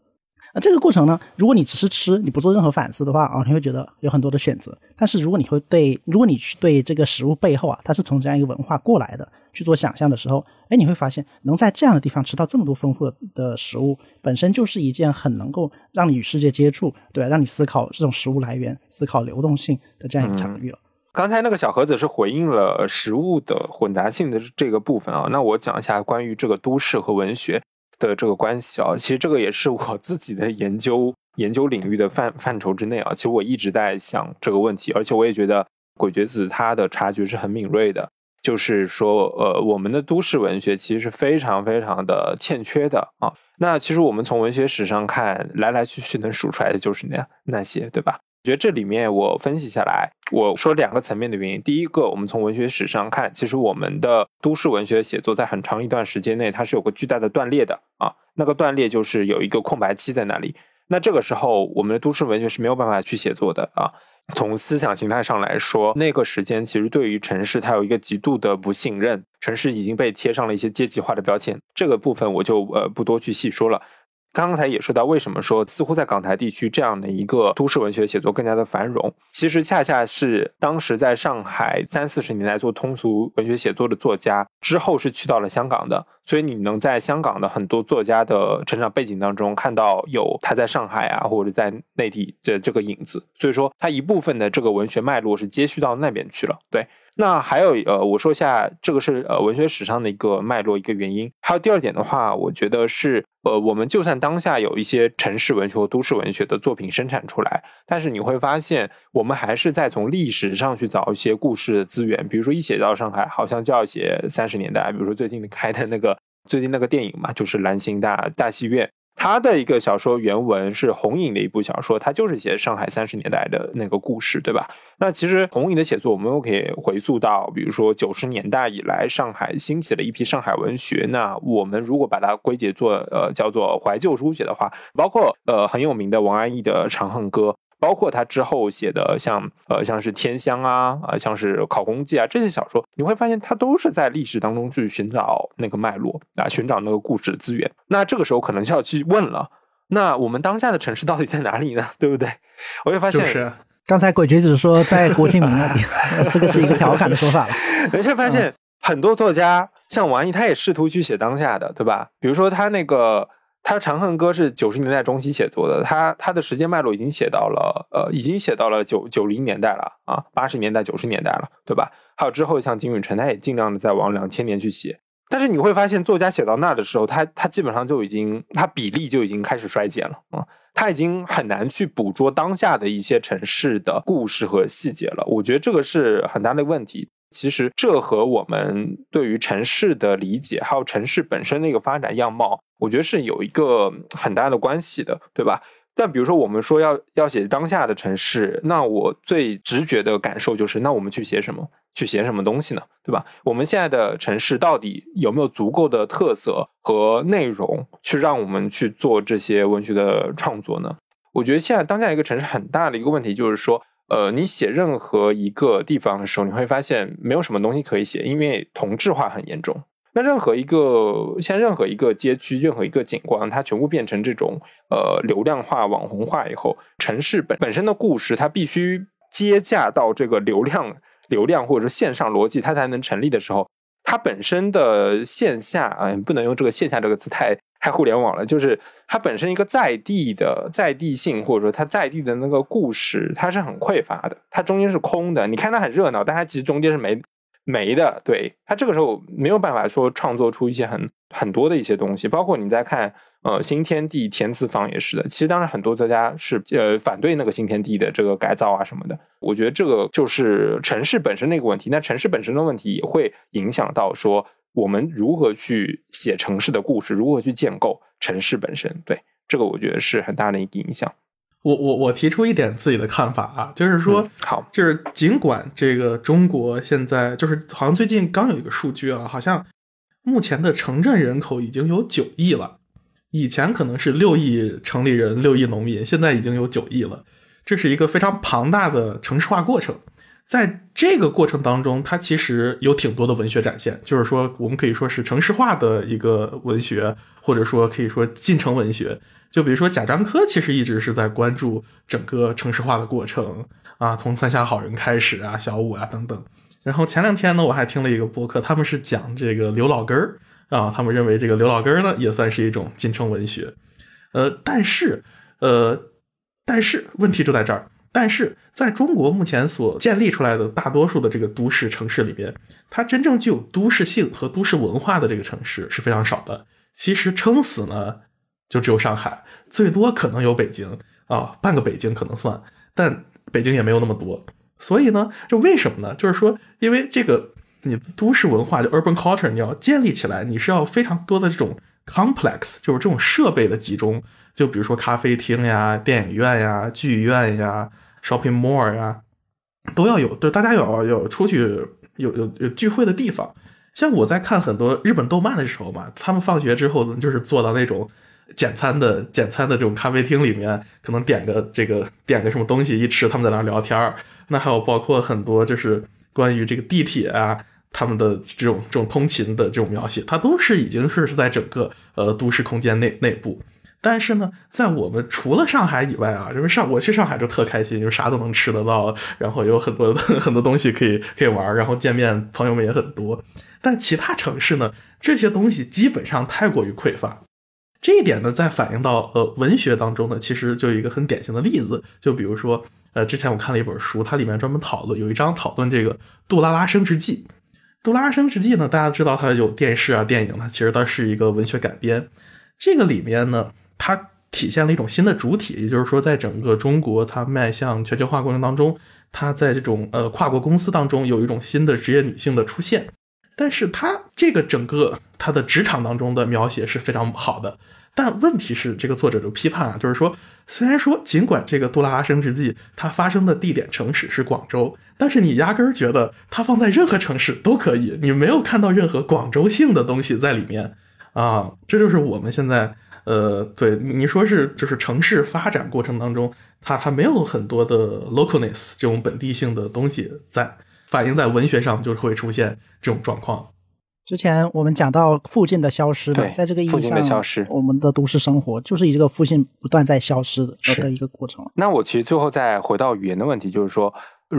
E: 那这个过程呢，如果你只是吃，你不做任何反思的话啊，你会觉得有很多的选择。但是如果你会对，如果你去对这个食物背后啊，它是从这样一个文化过来的去做想象的时候，哎，你会发现能在这样的地方吃到这么多丰富的食物，本身就是一件很能够让你与世界接触，对，让你思考这种食物来源、思考流动性的这样一个场域了。
C: 刚才那个小盒子是回应了食物的混杂性的这个部分啊，那我讲一下关于这个都市和文学的这个关系啊。其实这个也是我自己的研究研究领域的范范畴之内啊。其实我一直在想这个问题，而且我也觉得鬼觉子他的察觉是很敏锐的，就是说呃，我们的都市文学其实是非常非常的欠缺的啊。那其实我们从文学史上看来来去去能数出来的就是那样那些，对吧？觉得这里面我分析下来，我说两个层面的原因。第一个，我们从文学史上看，其实我们的都市文学写作在很长一段时间内，它是有个巨大的断裂的啊。那个断裂就是有一个空白期在那里。那这个时候，我们的都市文学是没有办法去写作的啊。从思想形态上来说，那个时间其实对于城市它有一个极度的不信任，城市已经被贴上了一些阶级化的标签。这个部分我就呃不多去细说了。刚才也说到，为什么说似乎在港台地区这样的一个都市文学写作更加的繁荣？其实恰恰是当时在上海三四十年代做通俗文学写作的作家之后是去到了香港的，所以你能在香港的很多作家的成长背景当中看到有他在上海啊或者在内地的这个影子。所以说，他一部分的这个文学脉络是接续到那边去了。对。那还有呃，我说一下这个是呃文学史上的一个脉络一个原因。还有第二点的话，我觉得是呃，我们就算当下有一些城市文学和都市文学的作品生产出来，但是你会发现，我们还是在从历史上去找一些故事的资源。比如说一写到上海，好像就要写三十年代。比如说最近开的那个最近那个电影嘛，就是兰心大大戏院。他的一个小说原文是红影的一部小说，他就是写上海三十年代的那个故事，对吧？那其实红影的写作，我们又可以回溯到，比如说九十年代以来，上海兴起了一批上海文学。那我们如果把它归结作呃叫做怀旧书写的话，包括呃很有名的王安忆的《长恨歌》。包括他之后写的像呃像是天香啊啊像是考功记啊这些小说，你会发现他都是在历史当中去寻找那个脉络啊，寻找那个故事的资源。那这个时候可能就要去问了，那我们当下的城市到底在哪里呢？对不对？我会发现，
B: 就 是
E: 刚才鬼橘子说在郭敬明那里，这个是一个调侃的说法了。
C: 你会发现很多作家，像王毅，他也试图去写当下的，对吧？比如说他那个。他《长恨歌》是九十年代中期写作的，他他的时间脉络已经写到了，呃，已经写到了九九零年代了啊，八十年代、九十年代了，对吧？还有之后像金宇澄，他也尽量的在往两千年去写。但是你会发现，作家写到那的时候，他他基本上就已经，他比例就已经开始衰减了啊，他已经很难去捕捉当下的一些城市的故事和细节了。我觉得这个是很大的问题。其实这和我们对于城市的理解，还有城市本身的一个发展样貌，我觉得是有一个很大的关系的，对吧？但比如说我们说要要写当下的城市，那我最直觉的感受就是，那我们去写什么？去写什么东西呢？对吧？我们现在的城市到底有没有足够的特色和内容，去让我们去做这些文学的创作呢？我觉得现在当下一个城市很大的一个问题就是说。呃，你写任何一个地方的时候，你会发现没有什么东西可以写，因为同质化很严重。那任何一个，像任何一个街区，任何一个景观，它全部变成这种呃流量化、网红化以后，城市本本身的故事，它必须接驾到这个流量、流量或者说线上逻辑，它才能成立的时候，它本身的线下，嗯，不能用这个线下这个词太。太互联网了，就是它本身一个在地的在地性，或者说它在地的那个故事，它是很匮乏的，它中间是空的。你看它很热闹，但它其实中间是没没的。对它这个时候没有办法说创作出一些很很多的一些东西，包括你在看呃新天地填词坊也是的。其实当然很多作家是呃反对那个新天地的这个改造啊什么的。我觉得这个就是城市本身的一个问题。那城市本身的问题也会影响到说。我们如何去写城市的故事？如何去建构城市本身？对这个，我觉得是很大的一个影响。
B: 我我我提出一点自己的看法啊，就是说，
C: 好，
B: 就是尽管这个中国现在就是好像最近刚有一个数据啊，好像目前的城镇人口已经有九亿了，以前可能是六亿城里人、六亿农民，现在已经有九亿了，这是一个非常庞大的城市化过程。在这个过程当中，它其实有挺多的文学展现，就是说，我们可以说是城市化的一个文学，或者说可以说进程文学。就比如说贾樟柯，其实一直是在关注整个城市化的过程啊，从三峡好人开始啊，小五啊等等。然后前两天呢，我还听了一个播客，他们是讲这个刘老根儿啊，他们认为这个刘老根儿呢也算是一种进程文学。呃，但是，呃，但是问题就在这儿。但是在中国目前所建立出来的大多数的这个都市城市里边，它真正具有都市性和都市文化的这个城市是非常少的。其实撑死呢，就只有上海，最多可能有北京啊，半个北京可能算，但北京也没有那么多。所以呢，就为什么呢？就是说，因为这个你都市文化就 urban culture 你要建立起来，你是要非常多的这种 complex，就是这种设备的集中，就比如说咖啡厅呀、电影院呀、剧院呀。Shopping mall 呀，都要有，就大家有有出去有有有聚会的地方。像我在看很多日本动漫的时候嘛，他们放学之后，就是坐到那种简餐的简餐的这种咖啡厅里面，可能点个这个点个什么东西一吃，他们在那聊天那还有包括很多就是关于这个地铁啊，他们的这种这种通勤的这种描写，它都是已经是是在整个呃都市空间内内部。但是呢，在我们除了上海以外啊，因为上我去上海就特开心，就啥都能吃得到，然后有很多 很多东西可以可以玩，然后见面朋友们也很多。但其他城市呢，这些东西基本上太过于匮乏。这一点呢，在反映到呃文学当中呢，其实就有一个很典型的例子，就比如说呃，之前我看了一本书，它里面专门讨论有一章讨论这个《杜拉拉升职记》。《杜拉拉升职记》呢，大家知道它有电视啊、电影，它其实它是一个文学改编。这个里面呢。它体现了一种新的主体，也就是说，在整个中国，它迈向全球化过程当中，它在这种呃跨国公司当中有一种新的职业女性的出现。但是它这个整个它的职场当中的描写是非常好的，但问题是这个作者就批判啊，就是说，虽然说尽管这个《杜拉拉升职记》它发生的地点城市是广州，但是你压根儿觉得它放在任何城市都可以，你没有看到任何广州性的东西在里面啊，这就是我们现在。呃，对，你说是就是城市发展过程当中，它它没有很多的 localness 这种本地性的东西在反映在文学上，就会出现这种状况。
E: 之前我们讲到附近的消失嘛，
C: 对
E: 在这个意义上，
C: 消失
E: 我们的都市生活就是以这个附近不断在消失的的一个过程。
C: 那我其实最后再回到语言的问题，就是说，呃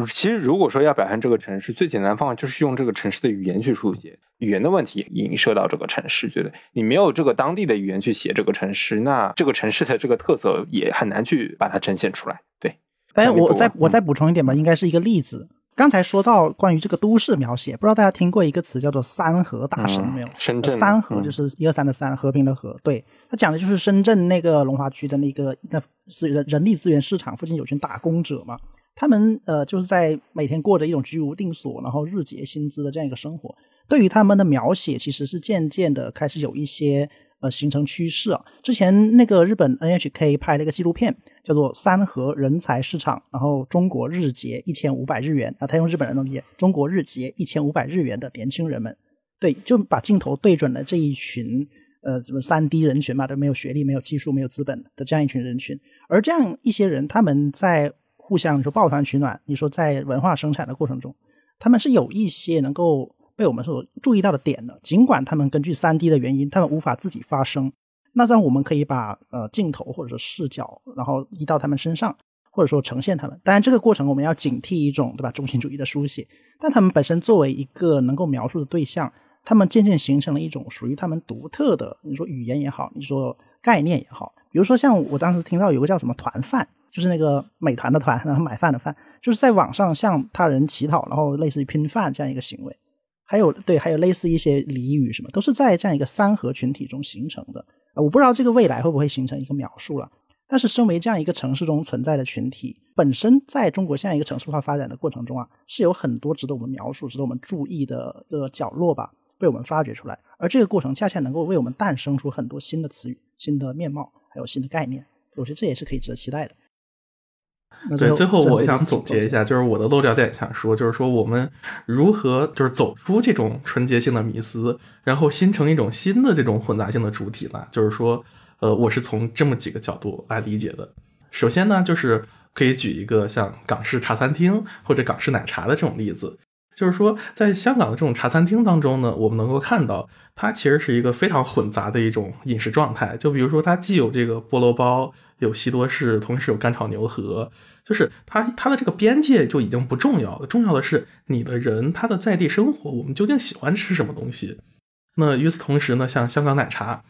C: 其实如果说要表现这个城市，最简单的方法就是用这个城市的语言去书写。语言的问题影射到这个城市，觉得你没有这个当地的语言去写这个城市，那这个城市的这个特色也很难去把它呈现出来。对，
E: 哎，我再我再补充一点吧，应该是一个例子。刚才说到关于这个都市描写，不知道大家听过一个词叫做“三河大神”
C: 嗯
E: 没有？
C: 深圳
E: 三河
C: 嗯
E: 就是一二三的三，和平的和。对，它讲的就是深圳那个龙华区的那个那是人人力资源市场附近有群打工者嘛，他们呃就是在每天过着一种居无定所，然后日结薪资的这样一个生活。对于他们的描写，其实是渐渐的开始有一些呃形成趋势啊。之前那个日本 NHK 拍了一个纪录片，叫做《三河人才市场》，然后中国日结一千五百日元啊，他用日本人的理解，中国日结一千五百日元的年轻人们，对，就把镜头对准了这一群呃什么三 D 人群嘛，都没有学历、没有技术、没有资本的这样一群人群，而这样一些人，他们在互相你说抱团取暖，你说在文化生产的过程中，他们是有一些能够被我们所注意到的点的，尽管他们根据三 D 的原因，他们无法自己发声，那让我们可以把呃镜头或者说视角，然后移到他们身上，或者说呈现他们。当然，这个过程我们要警惕一种对吧中心主义的书写，但他们本身作为一个能够描述的对象，他们渐渐形成了一种属于他们独特的，你说语言也好，你说概念也好，比如说像我当时听到有个叫什么团饭。就是那个美团的团，然后买饭的饭，就是在网上向他人乞讨，然后类似于拼饭这样一个行为。还有对，还有类似一些俚语什么，都是在这样一个三合群体中形成的。呃我不知道这个未来会不会形成一个描述了。但是，身为这样一个城市中存在的群体，本身在中国现在一个城市化发展的过程中啊，是有很多值得我们描述、值得我们注意的一个角落吧，被我们发掘出来。而这个过程恰恰能够为我们诞生出很多新的词语、新的面貌，还有新的概念。我觉得这也是可以值得期待的。
B: 对，最后我想总结一下，就是我的落脚点想说，就是说我们如何就是走出这种纯洁性的迷思，然后形成一种新的这种混杂性的主体呢？就是说，呃，我是从这么几个角度来理解的。首先呢，就是可以举一个像港式茶餐厅或者港式奶茶的这种例子。就是说，在香港的这种茶餐厅当中呢，我们能够看到，它其实是一个非常混杂的一种饮食状态。就比如说，它既有这个菠萝包，有西多士，同时有干炒牛河，就是它它的这个边界就已经不重要了，重要的是你的人他的在地生活，我们究竟喜欢吃什么东西。那与此同时呢，像香港奶茶。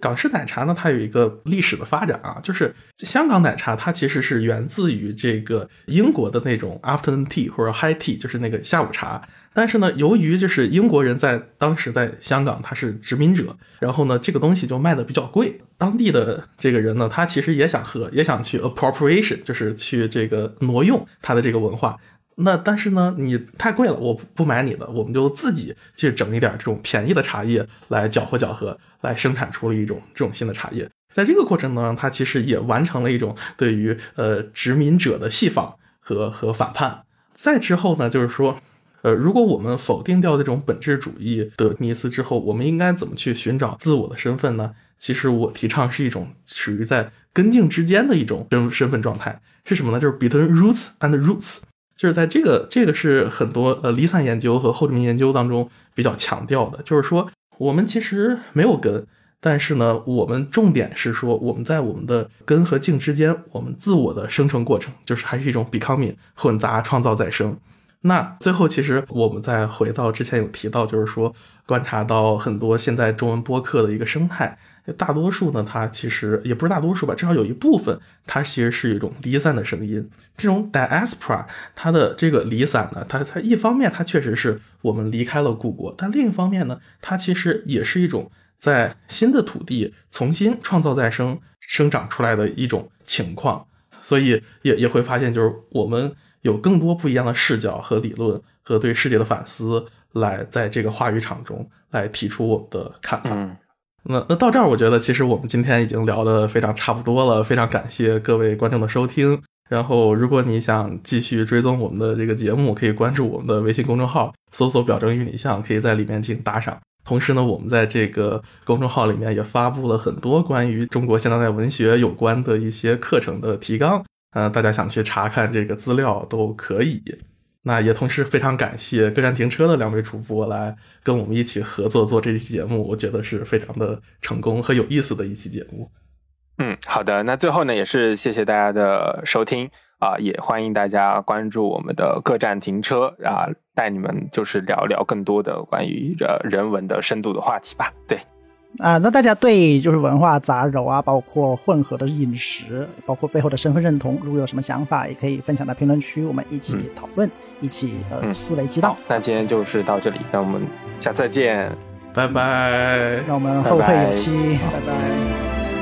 B: 港式奶茶呢，它有一个历史的发展啊，就是香港奶茶它其实是源自于这个英国的那种 afternoon tea 或者 high tea，就是那个下午茶。但是呢，由于就是英国人在当时在香港他是殖民者，然后呢，这个东西就卖的比较贵。当地的这个人呢，他其实也想喝，也想去 appropriation，就是去这个挪用他的这个文化。那但是呢，你太贵了，我不不买你的，我们就自己去整一点这种便宜的茶叶来搅和搅和，来生产出了一种这种新的茶叶。在这个过程当中，它其实也完成了一种对于呃殖民者的戏仿和和反叛。再之后呢，就是说，呃，如果我们否定掉这种本质主义的迷思之后，我们应该怎么去寻找自我的身份呢？其实我提倡是一种处于在根茎之间的一种身身份状态，是什么呢？就是 between roots and roots。就是在这个这个是很多呃离散研究和后殖民研究当中比较强调的，就是说我们其实没有根，但是呢，我们重点是说我们在我们的根和茎之间，我们自我的生成过程，就是还是一种 becoming 混杂创造再生。那最后，其实我们再回到之前有提到，就是说观察到很多现在中文播客的一个生态，大多数呢，它其实也不是大多数吧，至少有一部分，它其实是一种离散的声音。这种 diaspora，它的这个离散呢，它它一方面它确实是我们离开了故国，但另一方面呢，它其实也是一种在新的土地重新创造再生、生长出来的一种情况。所以也也会发现，就是我们有更多不一样的视角和理论和对世界的反思，来在这个话语场中来提出我们的看法。
C: 嗯，
B: 那那到这儿，我觉得其实我们今天已经聊得非常差不多了，非常感谢各位观众的收听。然后，如果你想继续追踪我们的这个节目，可以关注我们的微信公众号，搜索“表征与你像”，可以在里面进行打赏。同时呢，我们在这个公众号里面也发布了很多关于中国现当代文学有关的一些课程的提纲，呃，大家想去查看这个资料都可以。那也同时非常感谢各站停车的两位主播来跟我们一起合作做这期节目，我觉得是非常的成功和有意思的一期节目。
C: 嗯，好的，那最后呢，也是谢谢大家的收听啊，也欢迎大家关注我们的各站停车啊，带你们就是聊聊更多的关于呃人文的深度的话题吧。对，
E: 啊，那大家对就是文化杂糅啊，包括混合的饮食，包括背后的身份认同，如果有什么想法，也可以分享到评论区，我们一起讨论，一起呃
C: 嗯
E: 思维激荡。
C: 那今天就是到这里，那我们下次再见。
B: 拜拜。
E: 让我们后会有期，
C: 拜拜
E: 拜拜